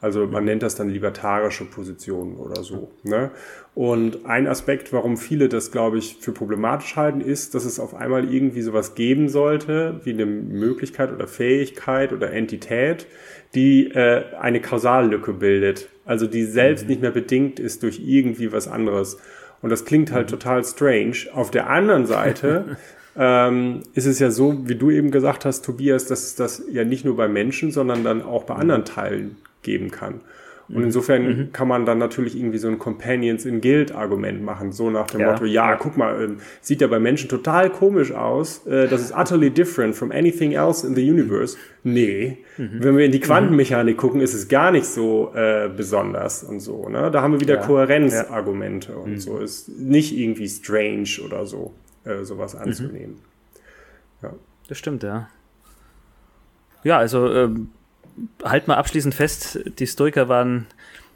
Also man nennt das dann libertarische Positionen oder so. Ne? Und ein Aspekt, warum viele das, glaube ich, für problematisch halten, ist, dass es auf einmal irgendwie sowas geben sollte, wie eine Möglichkeit oder Fähigkeit oder Entität, die äh, eine Kausallösung Zahnlücke bildet. Also die selbst mhm. nicht mehr bedingt ist durch irgendwie was anderes. Und das klingt halt mhm. total strange. Auf der anderen Seite ähm, ist es ja so, wie du eben gesagt hast, Tobias, dass es das ja nicht nur bei Menschen, sondern dann auch bei anderen Teilen geben kann. Und mhm. insofern mhm. kann man dann natürlich irgendwie so ein Companions in Guild Argument machen, so nach dem ja. Motto, ja, guck mal, äh, sieht ja bei Menschen total komisch aus, äh, das ist utterly different from anything else in the universe. Nee, mhm. wenn wir in die Quantenmechanik gucken, ist es gar nicht so äh, besonders und so. Ne? Da haben wir wieder ja. Kohärenzargumente ja. und mhm. so. Ist nicht irgendwie strange oder so, äh, sowas mhm. anzunehmen. Ja. Das stimmt, ja. Ja, also ähm, halt mal abschließend fest, die Stoiker waren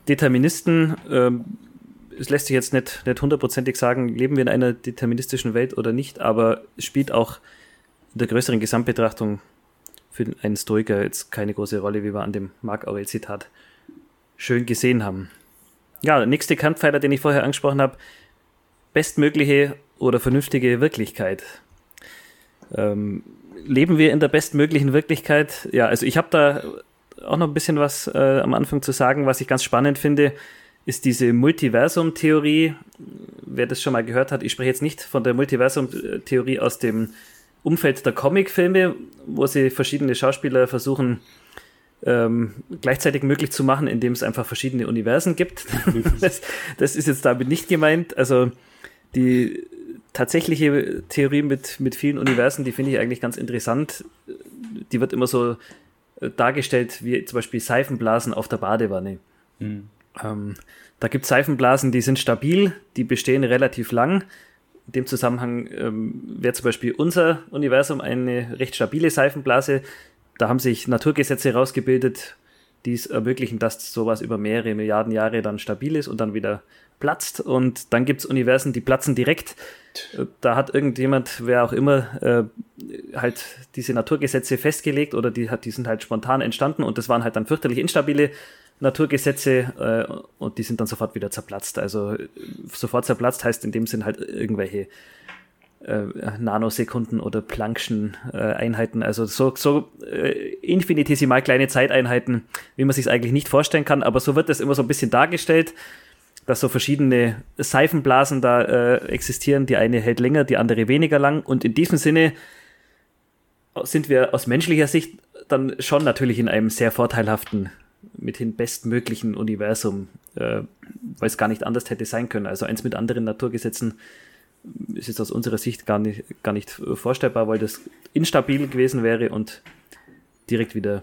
Deterministen. Ähm, es lässt sich jetzt nicht, nicht hundertprozentig sagen, leben wir in einer deterministischen Welt oder nicht, aber spielt auch in der größeren Gesamtbetrachtung für einen Stoiker jetzt keine große Rolle, wie wir an dem Mark Aurel Zitat schön gesehen haben. Ja, der nächste Kernpfeiler, den ich vorher angesprochen habe, bestmögliche oder vernünftige Wirklichkeit. Ähm, leben wir in der bestmöglichen Wirklichkeit? Ja, also ich habe da auch noch ein bisschen was äh, am Anfang zu sagen, was ich ganz spannend finde, ist diese Multiversum-Theorie. Wer das schon mal gehört hat, ich spreche jetzt nicht von der Multiversum-Theorie aus dem Umfeld der Comicfilme, wo sie verschiedene Schauspieler versuchen, ähm, gleichzeitig möglich zu machen, indem es einfach verschiedene Universen gibt. das, das, ist jetzt damit nicht gemeint. Also die tatsächliche Theorie mit, mit vielen Universen, die finde ich eigentlich ganz interessant. Die wird immer so dargestellt wie zum Beispiel Seifenblasen auf der Badewanne. Mhm. Ähm, da gibt es Seifenblasen, die sind stabil, die bestehen relativ lang. In dem Zusammenhang ähm, wäre zum Beispiel unser Universum eine recht stabile Seifenblase. Da haben sich Naturgesetze herausgebildet, die es ermöglichen, dass sowas über mehrere Milliarden Jahre dann stabil ist und dann wieder platzt. Und dann gibt es Universen, die platzen direkt. Da hat irgendjemand, wer auch immer, äh, halt diese Naturgesetze festgelegt oder die, hat, die sind halt spontan entstanden und das waren halt dann fürchterlich instabile Naturgesetze äh, und die sind dann sofort wieder zerplatzt. Also äh, sofort zerplatzt heißt in dem Sinn halt irgendwelche äh, Nanosekunden oder Planck'schen äh, Einheiten, also so, so äh, infinitesimal kleine Zeiteinheiten, wie man sich eigentlich nicht vorstellen kann, aber so wird das immer so ein bisschen dargestellt dass so verschiedene Seifenblasen da äh, existieren. Die eine hält länger, die andere weniger lang. Und in diesem Sinne sind wir aus menschlicher Sicht dann schon natürlich in einem sehr vorteilhaften, mithin bestmöglichen Universum, äh, weil es gar nicht anders hätte sein können. Also eins mit anderen Naturgesetzen ist es aus unserer Sicht gar nicht, gar nicht vorstellbar, weil das instabil gewesen wäre und direkt wieder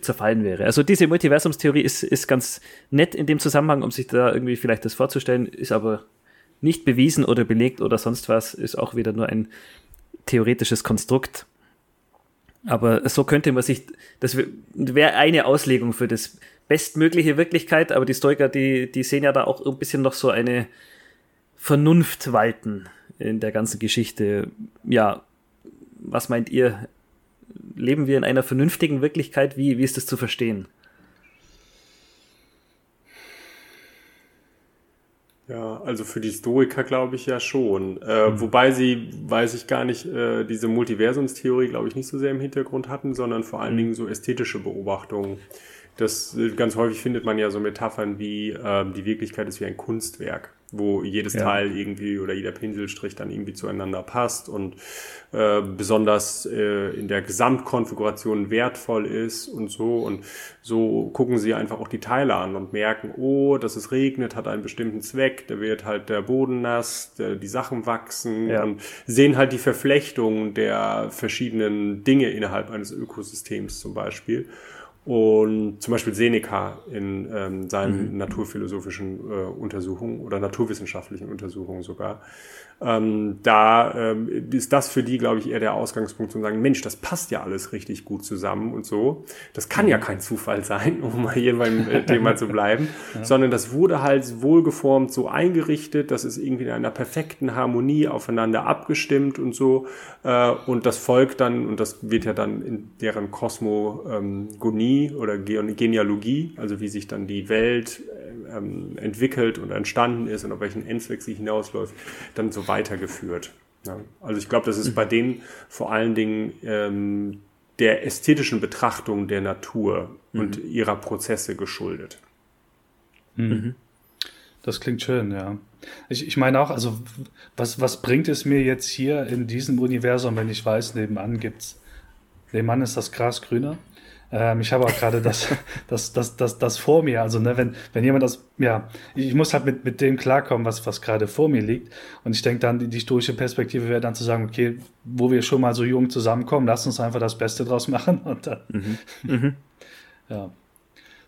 zerfallen wäre. Also diese Multiversumstheorie ist, ist ganz nett in dem Zusammenhang, um sich da irgendwie vielleicht das vorzustellen, ist aber nicht bewiesen oder belegt oder sonst was, ist auch wieder nur ein theoretisches Konstrukt. Aber so könnte man sich, das wäre eine Auslegung für das bestmögliche Wirklichkeit, aber die Stoiker, die, die sehen ja da auch ein bisschen noch so eine Vernunft walten in der ganzen Geschichte. Ja, was meint ihr? Leben wir in einer vernünftigen Wirklichkeit? Wie, wie ist das zu verstehen? Ja, also für die Stoiker glaube ich ja schon. Äh, mhm. Wobei sie, weiß ich gar nicht, äh, diese Multiversumstheorie glaube ich nicht so sehr im Hintergrund hatten, sondern vor allen mhm. Dingen so ästhetische Beobachtungen. Das äh, ganz häufig findet man ja so Metaphern wie äh, die Wirklichkeit ist wie ein Kunstwerk wo jedes ja. Teil irgendwie oder jeder Pinselstrich dann irgendwie zueinander passt und äh, besonders äh, in der Gesamtkonfiguration wertvoll ist und so. Und so gucken sie einfach auch die Teile an und merken, oh, dass es regnet, hat einen bestimmten Zweck, da wird halt der Boden nass, der, die Sachen wachsen ja. und sehen halt die Verflechtung der verschiedenen Dinge innerhalb eines Ökosystems zum Beispiel. Und zum Beispiel Seneca in ähm, seinen mhm. naturphilosophischen äh, Untersuchungen oder naturwissenschaftlichen Untersuchungen sogar ähm, da ähm, ist das für die, glaube ich, eher der Ausgangspunkt zu sagen, Mensch, das passt ja alles richtig gut zusammen und so. Das kann ja kein Zufall sein, um mal hier beim äh, Thema zu bleiben, ja. sondern das wurde halt wohlgeformt so eingerichtet, das ist irgendwie in einer perfekten Harmonie aufeinander abgestimmt und so. Äh, und das folgt dann, und das wird ja dann in deren Kosmogonie oder Genealogie, also wie sich dann die Welt äh, ähm, entwickelt und entstanden ist und auf welchen Endzweck sie hinausläuft, dann so weitergeführt. Ja. Also ich glaube, das ist bei denen vor allen Dingen ähm, der ästhetischen Betrachtung der Natur mhm. und ihrer Prozesse geschuldet. Mhm. Das klingt schön, ja. Ich, ich meine auch, also was, was bringt es mir jetzt hier in diesem Universum, wenn ich weiß, nebenan gibt's, nebenan ist das Gras grüner? Ähm, ich habe auch gerade das, das, das, das, das vor mir. Also, ne, wenn, wenn jemand das, ja, ich muss halt mit, mit dem klarkommen, was, was gerade vor mir liegt. Und ich denke dann, die, die stoische Perspektive wäre dann zu sagen, okay, wo wir schon mal so jung zusammenkommen, lass uns einfach das Beste draus machen. Und dann, mhm. Mhm. ja.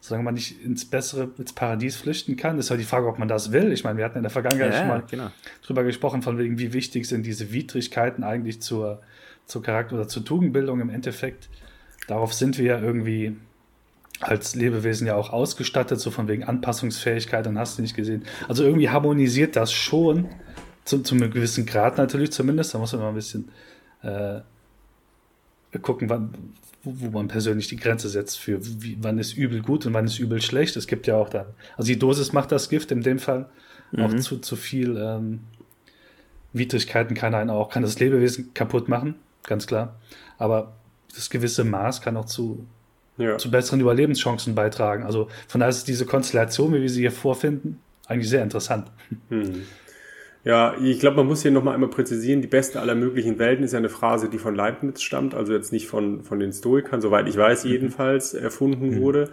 Solange man nicht ins bessere, ins Paradies flüchten kann, ist ja die Frage, ob man das will. Ich meine, wir hatten in der Vergangenheit ja, schon mal genau. drüber gesprochen, von wegen, wie wichtig sind diese Widrigkeiten eigentlich zur, zur Charakter- oder zur Tugendbildung im Endeffekt darauf sind wir ja irgendwie als Lebewesen ja auch ausgestattet, so von wegen Anpassungsfähigkeit, dann hast du nicht gesehen. Also irgendwie harmonisiert das schon, zu, zu einem gewissen Grad natürlich zumindest. Da muss man mal ein bisschen äh, gucken, wann, wo, wo, man persönlich die Grenze setzt für wie, wann ist übel gut und wann ist übel schlecht. Es gibt ja auch da, also die Dosis macht das Gift in dem Fall mhm. auch zu, zu viel ähm, Widrigkeiten kann einen auch, kann das Lebewesen kaputt machen, ganz klar. Aber das gewisse Maß kann auch zu, ja. zu besseren Überlebenschancen beitragen. Also von daher ist diese Konstellation, wie wir sie hier vorfinden, eigentlich sehr interessant. Hm. Ja, ich glaube, man muss hier nochmal einmal präzisieren, die beste aller möglichen Welten ist ja eine Phrase, die von Leibniz stammt, also jetzt nicht von, von den Stoikern, soweit ich weiß, mhm. jedenfalls erfunden mhm. wurde,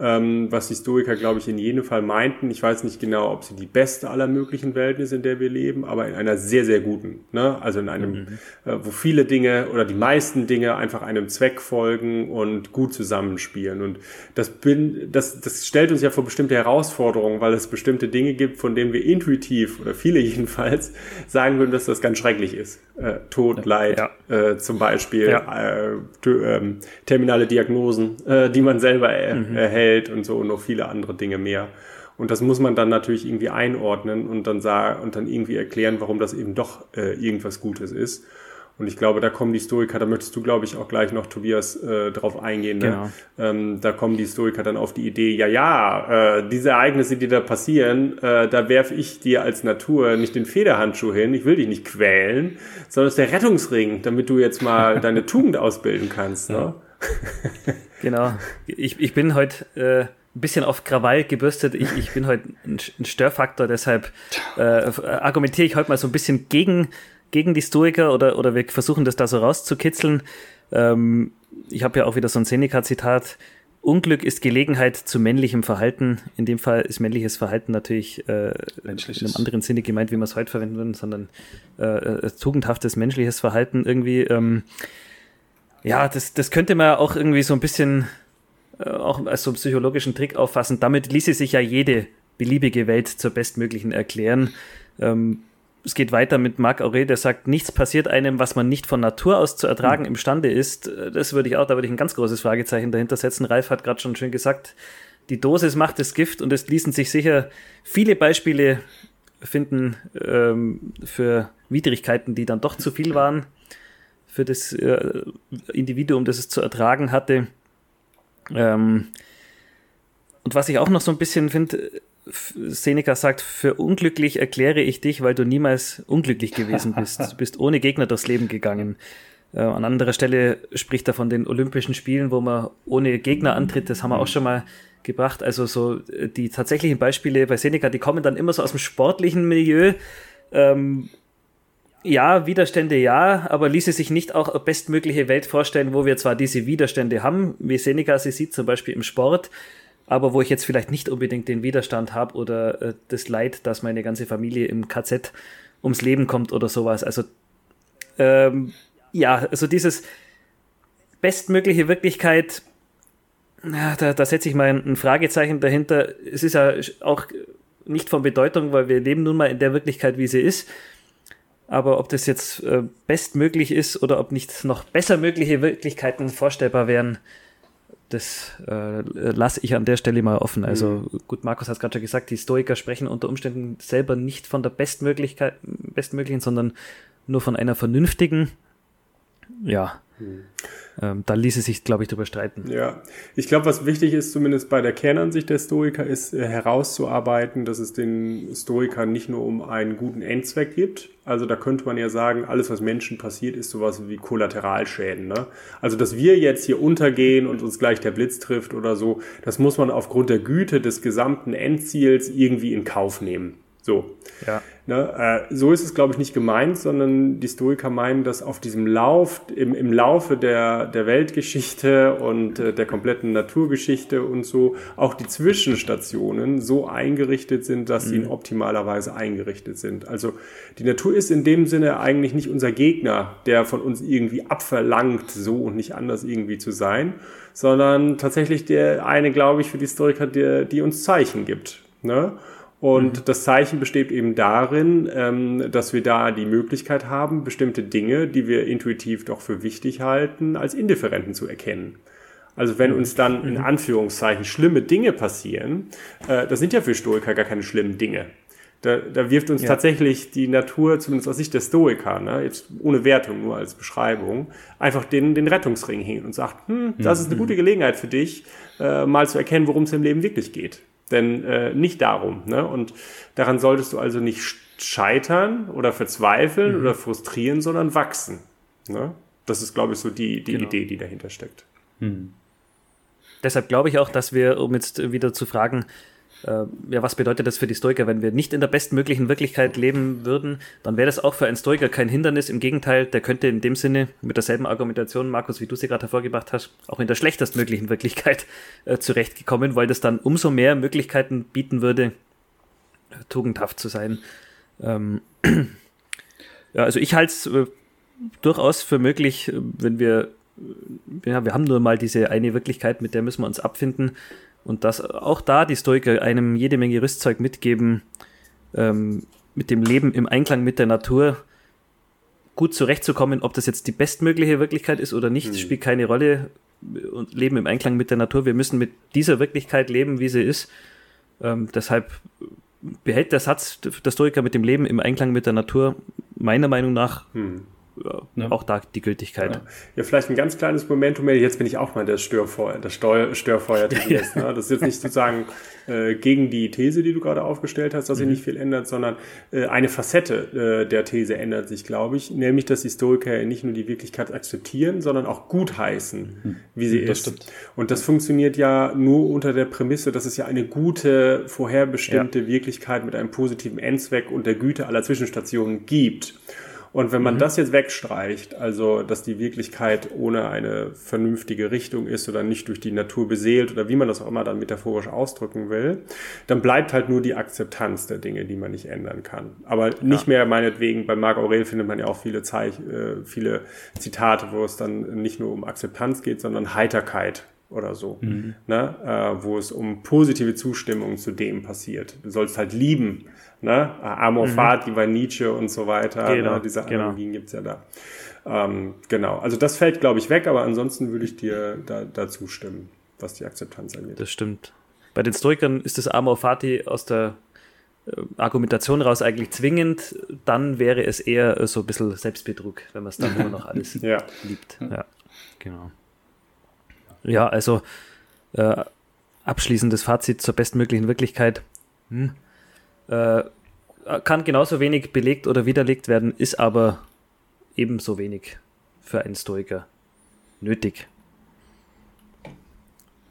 ähm, was die Stoiker, glaube ich, in jedem Fall meinten. Ich weiß nicht genau, ob sie die beste aller möglichen Welten ist, in der wir leben, aber in einer sehr, sehr guten. Ne? Also in einem, mhm. äh, wo viele Dinge oder die meisten Dinge einfach einem Zweck folgen und gut zusammenspielen. Und das, bin, das, das stellt uns ja vor bestimmte Herausforderungen, weil es bestimmte Dinge gibt, von denen wir intuitiv oder viele jedenfalls sagen würden, dass das ganz schrecklich ist. Äh, Tod, Leid, ja. äh, zum Beispiel, ja. äh, ähm, terminale Diagnosen, äh, die man selber äh, mhm. erhält und so und noch viele andere Dinge mehr. Und das muss man dann natürlich irgendwie einordnen und dann sagen und dann irgendwie erklären, warum das eben doch äh, irgendwas Gutes ist. Und ich glaube, da kommen die Stoiker, da möchtest du, glaube ich, auch gleich noch, Tobias, äh, drauf eingehen. Ne? Genau. Ähm, da kommen die Stoiker dann auf die Idee, ja, ja, äh, diese Ereignisse, die da passieren, äh, da werfe ich dir als Natur nicht den Federhandschuh hin, ich will dich nicht quälen, sondern es ist der Rettungsring, damit du jetzt mal deine Tugend ausbilden kannst. Ne? Genau. Ich, ich bin heute äh, ein bisschen auf Krawall gebürstet. Ich, ich bin heute ein, ein Störfaktor, deshalb äh, argumentiere ich heute mal so ein bisschen gegen, gegen die Stoiker oder, oder wir versuchen das da so rauszukitzeln. Ähm, ich habe ja auch wieder so ein Seneca-Zitat. Unglück ist Gelegenheit zu männlichem Verhalten. In dem Fall ist männliches Verhalten natürlich äh, in einem anderen Sinne gemeint, wie wir es heute verwenden würden, sondern äh, äh, tugendhaftes menschliches Verhalten irgendwie. Ähm, ja, das, das könnte man auch irgendwie so ein bisschen äh, auch als so einen psychologischen Trick auffassen. Damit ließe sich ja jede beliebige Welt zur bestmöglichen erklären. Ähm, es geht weiter mit Marc Aurel, der sagt, nichts passiert einem, was man nicht von Natur aus zu ertragen mhm. imstande ist. Das würde ich auch, da würde ich ein ganz großes Fragezeichen dahinter setzen. Ralf hat gerade schon schön gesagt, die Dosis macht das Gift und es ließen sich sicher viele Beispiele finden ähm, für Widrigkeiten, die dann doch zu viel waren für das äh, Individuum, das es zu ertragen hatte. Ähm, und was ich auch noch so ein bisschen finde, Seneca sagt, für unglücklich erkläre ich dich, weil du niemals unglücklich gewesen bist. Du bist ohne Gegner durchs Leben gegangen. Äh, an anderer Stelle spricht er von den Olympischen Spielen, wo man ohne Gegner antritt. Das haben wir auch schon mal gebracht. Also so äh, die tatsächlichen Beispiele bei Seneca, die kommen dann immer so aus dem sportlichen Milieu. Ähm, ja, Widerstände ja, aber ließe sich nicht auch eine bestmögliche Welt vorstellen, wo wir zwar diese Widerstände haben, wie Seneca sie sieht, zum Beispiel im Sport, aber wo ich jetzt vielleicht nicht unbedingt den Widerstand habe oder äh, das Leid, dass meine ganze Familie im KZ ums Leben kommt oder sowas. Also ähm, ja, also dieses bestmögliche Wirklichkeit, ja, da, da setze ich mal ein Fragezeichen dahinter. Es ist ja auch nicht von Bedeutung, weil wir leben nun mal in der Wirklichkeit, wie sie ist. Aber ob das jetzt äh, bestmöglich ist oder ob nicht noch besser mögliche Wirklichkeiten vorstellbar wären, das äh, lasse ich an der Stelle mal offen. Also mhm. gut, Markus hat es gerade schon gesagt, die Stoiker sprechen unter Umständen selber nicht von der Bestmöglichkeit, bestmöglichen, sondern nur von einer vernünftigen. Ja, Hm. Ähm, da ließe sich, glaube ich, darüber streiten. Ja, ich glaube, was wichtig ist, zumindest bei der Kernansicht der Stoiker, ist äh, herauszuarbeiten, dass es den Stoikern nicht nur um einen guten Endzweck gibt. Also da könnte man ja sagen, alles, was Menschen passiert, ist sowas wie Kollateralschäden. Ne? Also, dass wir jetzt hier untergehen und uns gleich der Blitz trifft oder so, das muss man aufgrund der Güte des gesamten Endziels irgendwie in Kauf nehmen. So. Ja. Ne, äh, so ist es, glaube ich, nicht gemeint, sondern die Stoiker meinen, dass auf diesem Lauf, im, im Laufe der, der Weltgeschichte und äh, der kompletten Naturgeschichte und so, auch die Zwischenstationen so eingerichtet sind, dass mhm. sie in optimaler Weise eingerichtet sind. Also die Natur ist in dem Sinne eigentlich nicht unser Gegner, der von uns irgendwie abverlangt, so und nicht anders irgendwie zu sein, sondern tatsächlich der eine, glaube ich, für die Stoiker, der, die uns Zeichen gibt. Ne? Und mhm. das Zeichen besteht eben darin, ähm, dass wir da die Möglichkeit haben, bestimmte Dinge, die wir intuitiv doch für wichtig halten, als Indifferenten zu erkennen. Also wenn uns dann in mhm. Anführungszeichen schlimme Dinge passieren, äh, das sind ja für Stoiker gar keine schlimmen Dinge. Da, da wirft uns ja. tatsächlich die Natur, zumindest aus Sicht der Stoiker, ne, jetzt ohne Wertung, nur als Beschreibung, einfach den, den Rettungsring hin und sagt, hm, das ist eine mhm. gute Gelegenheit für dich, äh, mal zu erkennen, worum es im Leben wirklich geht. Denn äh, nicht darum. Ne? Und daran solltest du also nicht scheitern oder verzweifeln mhm. oder frustrieren, sondern wachsen. Ne? Das ist, glaube ich, so die, die genau. Idee, die dahinter steckt. Mhm. Deshalb glaube ich auch, dass wir, um jetzt wieder zu fragen, äh, ja, was bedeutet das für die Stoiker? Wenn wir nicht in der bestmöglichen Wirklichkeit leben würden, dann wäre das auch für einen Stoiker kein Hindernis. Im Gegenteil, der könnte in dem Sinne mit derselben Argumentation, Markus, wie du sie gerade hervorgebracht hast, auch in der schlechtestmöglichen Wirklichkeit äh, zurechtgekommen, weil das dann umso mehr Möglichkeiten bieten würde, tugendhaft zu sein. Ähm, ja, also ich halte es äh, durchaus für möglich, äh, wenn wir, äh, ja, wir haben nur mal diese eine Wirklichkeit, mit der müssen wir uns abfinden und dass auch da die Stoiker einem jede Menge Rüstzeug mitgeben, ähm, mit dem Leben im Einklang mit der Natur gut zurechtzukommen. Ob das jetzt die bestmögliche Wirklichkeit ist oder nicht, mhm. spielt keine Rolle. Und leben im Einklang mit der Natur. Wir müssen mit dieser Wirklichkeit leben, wie sie ist. Ähm, deshalb behält der Satz der Stoiker mit dem Leben im Einklang mit der Natur meiner Meinung nach mhm ja. auch da die Gültigkeit. Ja. ja. vielleicht ein ganz kleines Momentum. Jetzt bin ich auch mal der Störfeuer, der Steu Störfeuer. ja. ne? Das ist jetzt nicht sozusagen äh, gegen die These, die du gerade aufgestellt hast, dass sich mhm. nicht viel ändert, sondern äh, eine Facette äh, der These ändert sich, glaube ich, nämlich, dass Historiker nicht nur die Wirklichkeit akzeptieren, sondern auch gutheißen, mhm. wie sie das ist. Stimmt. Und das funktioniert ja nur unter der Prämisse, dass es ja eine gute, vorherbestimmte Wirklichkeit mit einem positiven Endzweck und der Güte aller Zwischenstationen gibt. Und wenn man mhm. das jetzt wegstreicht, also dass die Wirklichkeit ohne eine vernünftige Richtung ist oder nicht durch die Natur beseelt oder wie man das auch immer dann metaphorisch ausdrücken will, dann bleibt halt nur die Akzeptanz der Dinge, die man nicht ändern kann. Aber nicht ja. mehr meinetwegen, bei Marc Aurel findet man ja auch viele, Zeich äh, viele Zitate, wo es dann nicht nur um Akzeptanz geht, sondern Heiterkeit oder so, mhm. ne? Äh, wo es um positive Zustimmung zu dem passiert. Du sollst halt lieben, ne? Amor mhm. Fati bei Nietzsche und so weiter. Genau, ne? Diese genau. Analogien gibt's ja da. Ähm, genau, also das fällt, glaube ich, weg, aber ansonsten würde ich dir da, da zustimmen, was die Akzeptanz angeht. Das stimmt. Bei den Stoikern ist das Amor Fati aus der äh, Argumentation raus eigentlich zwingend, dann wäre es eher so ein bisschen Selbstbetrug, wenn man es dann nur noch alles ja. liebt. Ja, genau. Ja, also äh, abschließendes Fazit zur bestmöglichen Wirklichkeit. Hm. Äh, kann genauso wenig belegt oder widerlegt werden, ist aber ebenso wenig für einen Stoiker nötig.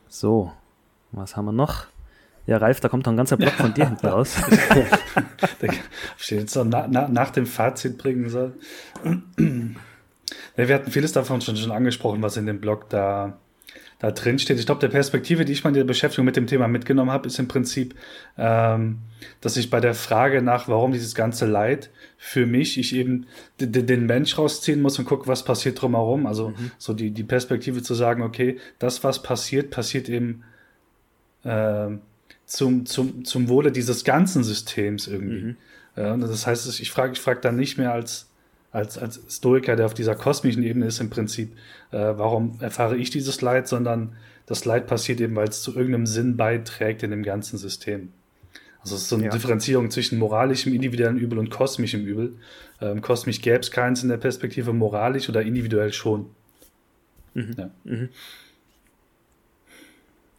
So, was haben wir noch? Ja, Ralf, da kommt noch ein ganzer Block von dir hinten raus. steht jetzt so na, na, nach dem Fazit bringen soll. wir hatten vieles davon schon, schon angesprochen, was in dem Blog da da drin steht. Ich glaube, der Perspektive, die ich mal in der Beschäftigung mit dem Thema mitgenommen habe, ist im Prinzip, ähm, dass ich bei der Frage nach, warum dieses ganze Leid für mich, ich eben den Mensch rausziehen muss und gucke, was passiert drumherum. Also mhm. so die, die Perspektive zu sagen, okay, das, was passiert, passiert eben äh, zum, zum, zum Wohle dieses ganzen Systems irgendwie. Mhm. Ja, das heißt, ich frage ich frag dann nicht mehr als als, als Stoiker, der auf dieser kosmischen Ebene ist, im Prinzip, äh, warum erfahre ich dieses Leid, sondern das Leid passiert eben, weil es zu irgendeinem Sinn beiträgt in dem ganzen System. Also es ist so eine ja. Differenzierung zwischen moralischem, individuellem Übel und kosmischem Übel. Ähm, kosmisch gäbe es keins in der Perspektive, moralisch oder individuell schon. Mhm. Ja. Mhm.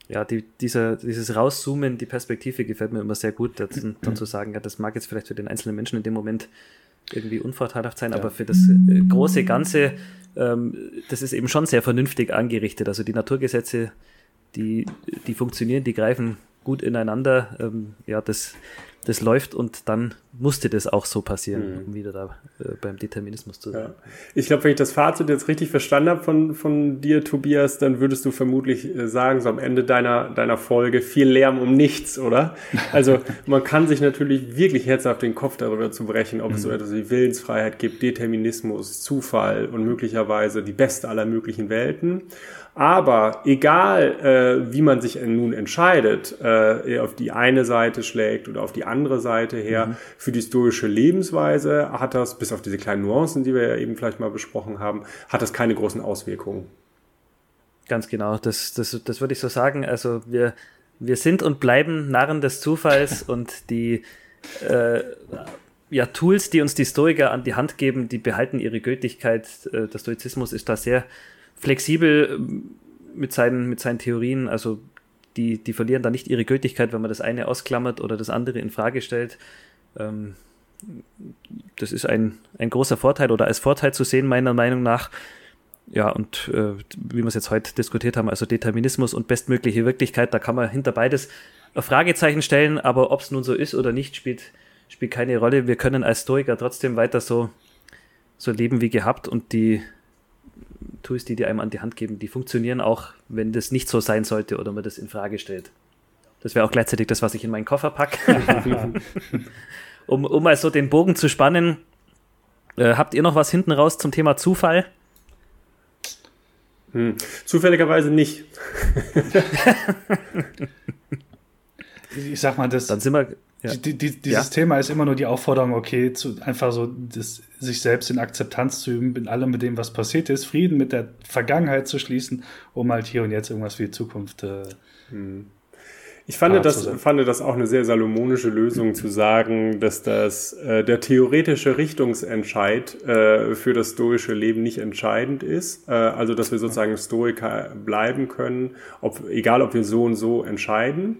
ja, die, dieser, dieses Rauszoomen, die Perspektive gefällt mir immer sehr gut, dann zu sagen, ja, das mag jetzt vielleicht für den einzelnen Menschen in dem Moment irgendwie unvorteilhaft sein, ja. aber für das äh, große Ganze, ähm, das ist eben schon sehr vernünftig angerichtet. Also die Naturgesetze, die, die funktionieren, die greifen gut ineinander. Ähm, ja, das, das läuft und dann musste das auch so passieren, mhm. um wieder da äh, beim Determinismus zu sein. Ja. Ich glaube, wenn ich das Fazit jetzt richtig verstanden habe von, von dir, Tobias, dann würdest du vermutlich äh, sagen, so am Ende deiner, deiner Folge, viel Lärm um nichts, oder? Also man kann sich natürlich wirklich herzhaft den Kopf darüber zu brechen, ob mhm. es so etwas wie Willensfreiheit gibt, Determinismus, Zufall und möglicherweise die beste aller möglichen Welten. Aber egal, äh, wie man sich nun entscheidet, äh, auf die eine Seite schlägt oder auf die andere Seite her, mhm. für die stoische Lebensweise hat das, bis auf diese kleinen Nuancen, die wir ja eben vielleicht mal besprochen haben, hat das keine großen Auswirkungen. Ganz genau, das, das, das würde ich so sagen. Also wir, wir sind und bleiben Narren des Zufalls und die äh, ja, Tools, die uns die Stoiker an die Hand geben, die behalten ihre Gültigkeit. Äh, der Stoizismus ist da sehr flexibel ähm, mit seinen, mit seinen Theorien. Also die, die verlieren da nicht ihre Gültigkeit, wenn man das eine ausklammert oder das andere in Frage stellt. Ähm, das ist ein, ein großer Vorteil oder als Vorteil zu sehen, meiner Meinung nach. Ja, und äh, wie wir es jetzt heute diskutiert haben, also Determinismus und bestmögliche Wirklichkeit, da kann man hinter beides ein Fragezeichen stellen, aber ob es nun so ist oder nicht, spielt, spielt keine Rolle. Wir können als Stoiker trotzdem weiter so, so leben wie gehabt und die, Tools, die dir einem an die Hand geben, die funktionieren auch, wenn das nicht so sein sollte oder man das in Frage stellt. Das wäre auch gleichzeitig das, was ich in meinen Koffer packe. um, um mal so den Bogen zu spannen, äh, habt ihr noch was hinten raus zum Thema Zufall? Hm. Zufälligerweise nicht. ich sag mal, das. Dann sind wir. Ja. Die, die, dieses ja? Thema ist immer nur die Aufforderung, okay, zu, einfach so das, sich selbst in Akzeptanz zu üben, in allem mit dem, was passiert ist, Frieden mit der Vergangenheit zu schließen, um halt hier und jetzt irgendwas für die Zukunft äh, hm. Ich fand das, fand das auch eine sehr salomonische Lösung zu sagen, dass das äh, der theoretische Richtungsentscheid äh, für das stoische Leben nicht entscheidend ist. Äh, also dass wir sozusagen Stoiker bleiben können, ob, egal ob wir so und so entscheiden.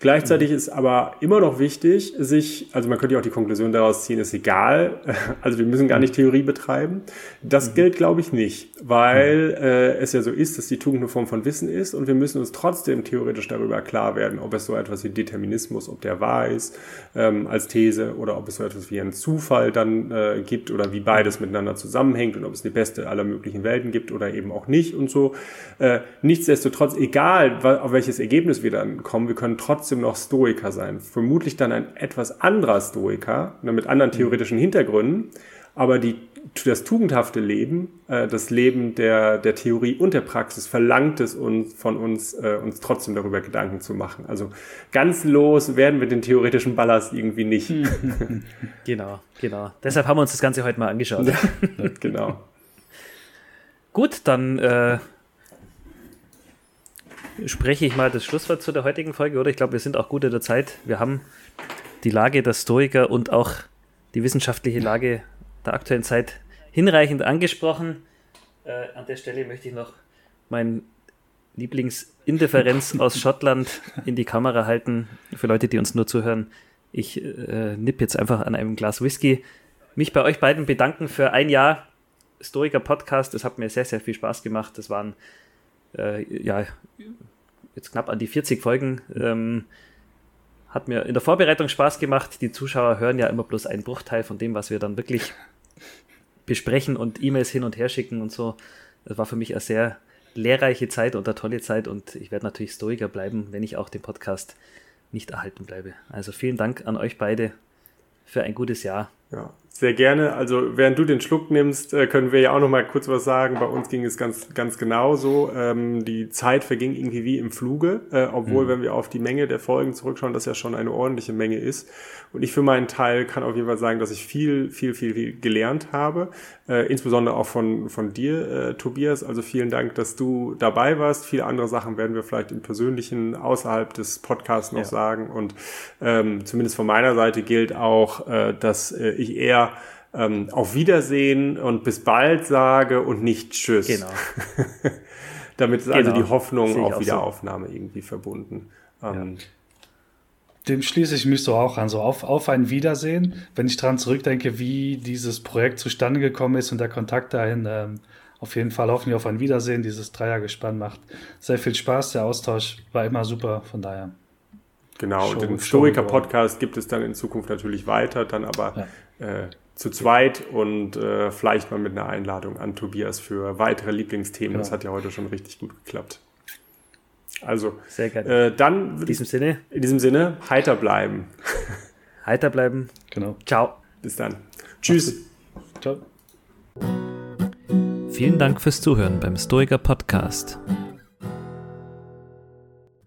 Gleichzeitig ist aber immer noch wichtig, sich, also man könnte ja auch die Konklusion daraus ziehen, ist egal, also wir müssen gar nicht Theorie betreiben. Das mhm. gilt, glaube ich, nicht, weil äh, es ja so ist, dass die Tugend eine Form von Wissen ist und wir müssen uns trotzdem theoretisch darüber klar werden, ob es so etwas wie Determinismus, ob der wahr ist ähm, als These oder ob es so etwas wie einen Zufall dann äh, gibt oder wie beides miteinander zusammenhängt und ob es die beste aller möglichen Welten gibt oder eben auch nicht und so. Äh, nichtsdestotrotz, egal auf welches Ergebnis wir dann kommen, wir können trotzdem trotzdem noch Stoiker sein. Vermutlich dann ein etwas anderer Stoiker, ne, mit anderen theoretischen Hintergründen, aber die, das tugendhafte Leben, äh, das Leben der, der Theorie und der Praxis verlangt es uns von uns, äh, uns trotzdem darüber Gedanken zu machen. Also ganz los werden wir den theoretischen Ballast irgendwie nicht. genau, genau. Deshalb haben wir uns das Ganze heute mal angeschaut. genau. Gut, dann äh, spreche ich mal das Schlusswort zu der heutigen Folge, oder? Ich glaube, wir sind auch gut in der Zeit. Wir haben die Lage der Stoiker und auch die wissenschaftliche Lage der aktuellen Zeit hinreichend angesprochen. Äh, an der Stelle möchte ich noch mein Lieblingsindifferenz aus Schottland in die Kamera halten. Für Leute, die uns nur zuhören. Ich äh, nipp jetzt einfach an einem Glas Whisky. Mich bei euch beiden bedanken für ein Jahr Stoiker Podcast. Es hat mir sehr, sehr viel Spaß gemacht. Das waren äh, ja jetzt knapp an die 40 Folgen. Ähm, hat mir in der Vorbereitung Spaß gemacht. Die Zuschauer hören ja immer bloß einen Bruchteil von dem, was wir dann wirklich besprechen und E-Mails hin und her schicken und so. Das war für mich eine sehr lehrreiche Zeit und eine tolle Zeit und ich werde natürlich Stoiker bleiben, wenn ich auch den Podcast nicht erhalten bleibe. Also vielen Dank an euch beide für ein gutes Jahr. Ja, sehr gerne. Also während du den Schluck nimmst, äh, können wir ja auch noch mal kurz was sagen. Bei uns ging es ganz, ganz genau so. Ähm, die Zeit verging irgendwie wie im Fluge, äh, obwohl, mhm. wenn wir auf die Menge der Folgen zurückschauen, das ja schon eine ordentliche Menge ist. Und ich für meinen Teil kann auf jeden Fall sagen, dass ich viel, viel, viel, viel gelernt habe. Äh, insbesondere auch von, von dir, äh, Tobias. Also vielen Dank, dass du dabei warst. Viele andere Sachen werden wir vielleicht im Persönlichen außerhalb des Podcasts noch ja. sagen. Und ähm, zumindest von meiner Seite gilt auch, äh, dass äh, ich eher ähm, auf Wiedersehen und bis bald sage und nicht Tschüss. Genau. damit ist also genau. die Hoffnung auf Wiederaufnahme so. irgendwie verbunden. Ähm, ja. Dem schließe ich mich so auch an, so auf, auf ein Wiedersehen. Wenn ich daran zurückdenke, wie dieses Projekt zustande gekommen ist und der Kontakt dahin, ähm, auf jeden Fall hoffen wir auf ein Wiedersehen. Dieses Dreiergespann macht sehr viel Spaß. Der Austausch war immer super, von daher. Genau, Show, und den Historiker-Podcast gibt es dann in Zukunft natürlich weiter, dann aber ja. Äh, zu zweit und äh, vielleicht mal mit einer Einladung an Tobias für weitere Lieblingsthemen. Genau. Das hat ja heute schon richtig gut geklappt. Also, Sehr geil. Äh, dann in diesem Sinne. In diesem Sinne, heiter bleiben. Heiter bleiben. Genau. Ciao. Bis dann. Tschüss. Ciao. Vielen Dank fürs Zuhören beim Stoiker Podcast.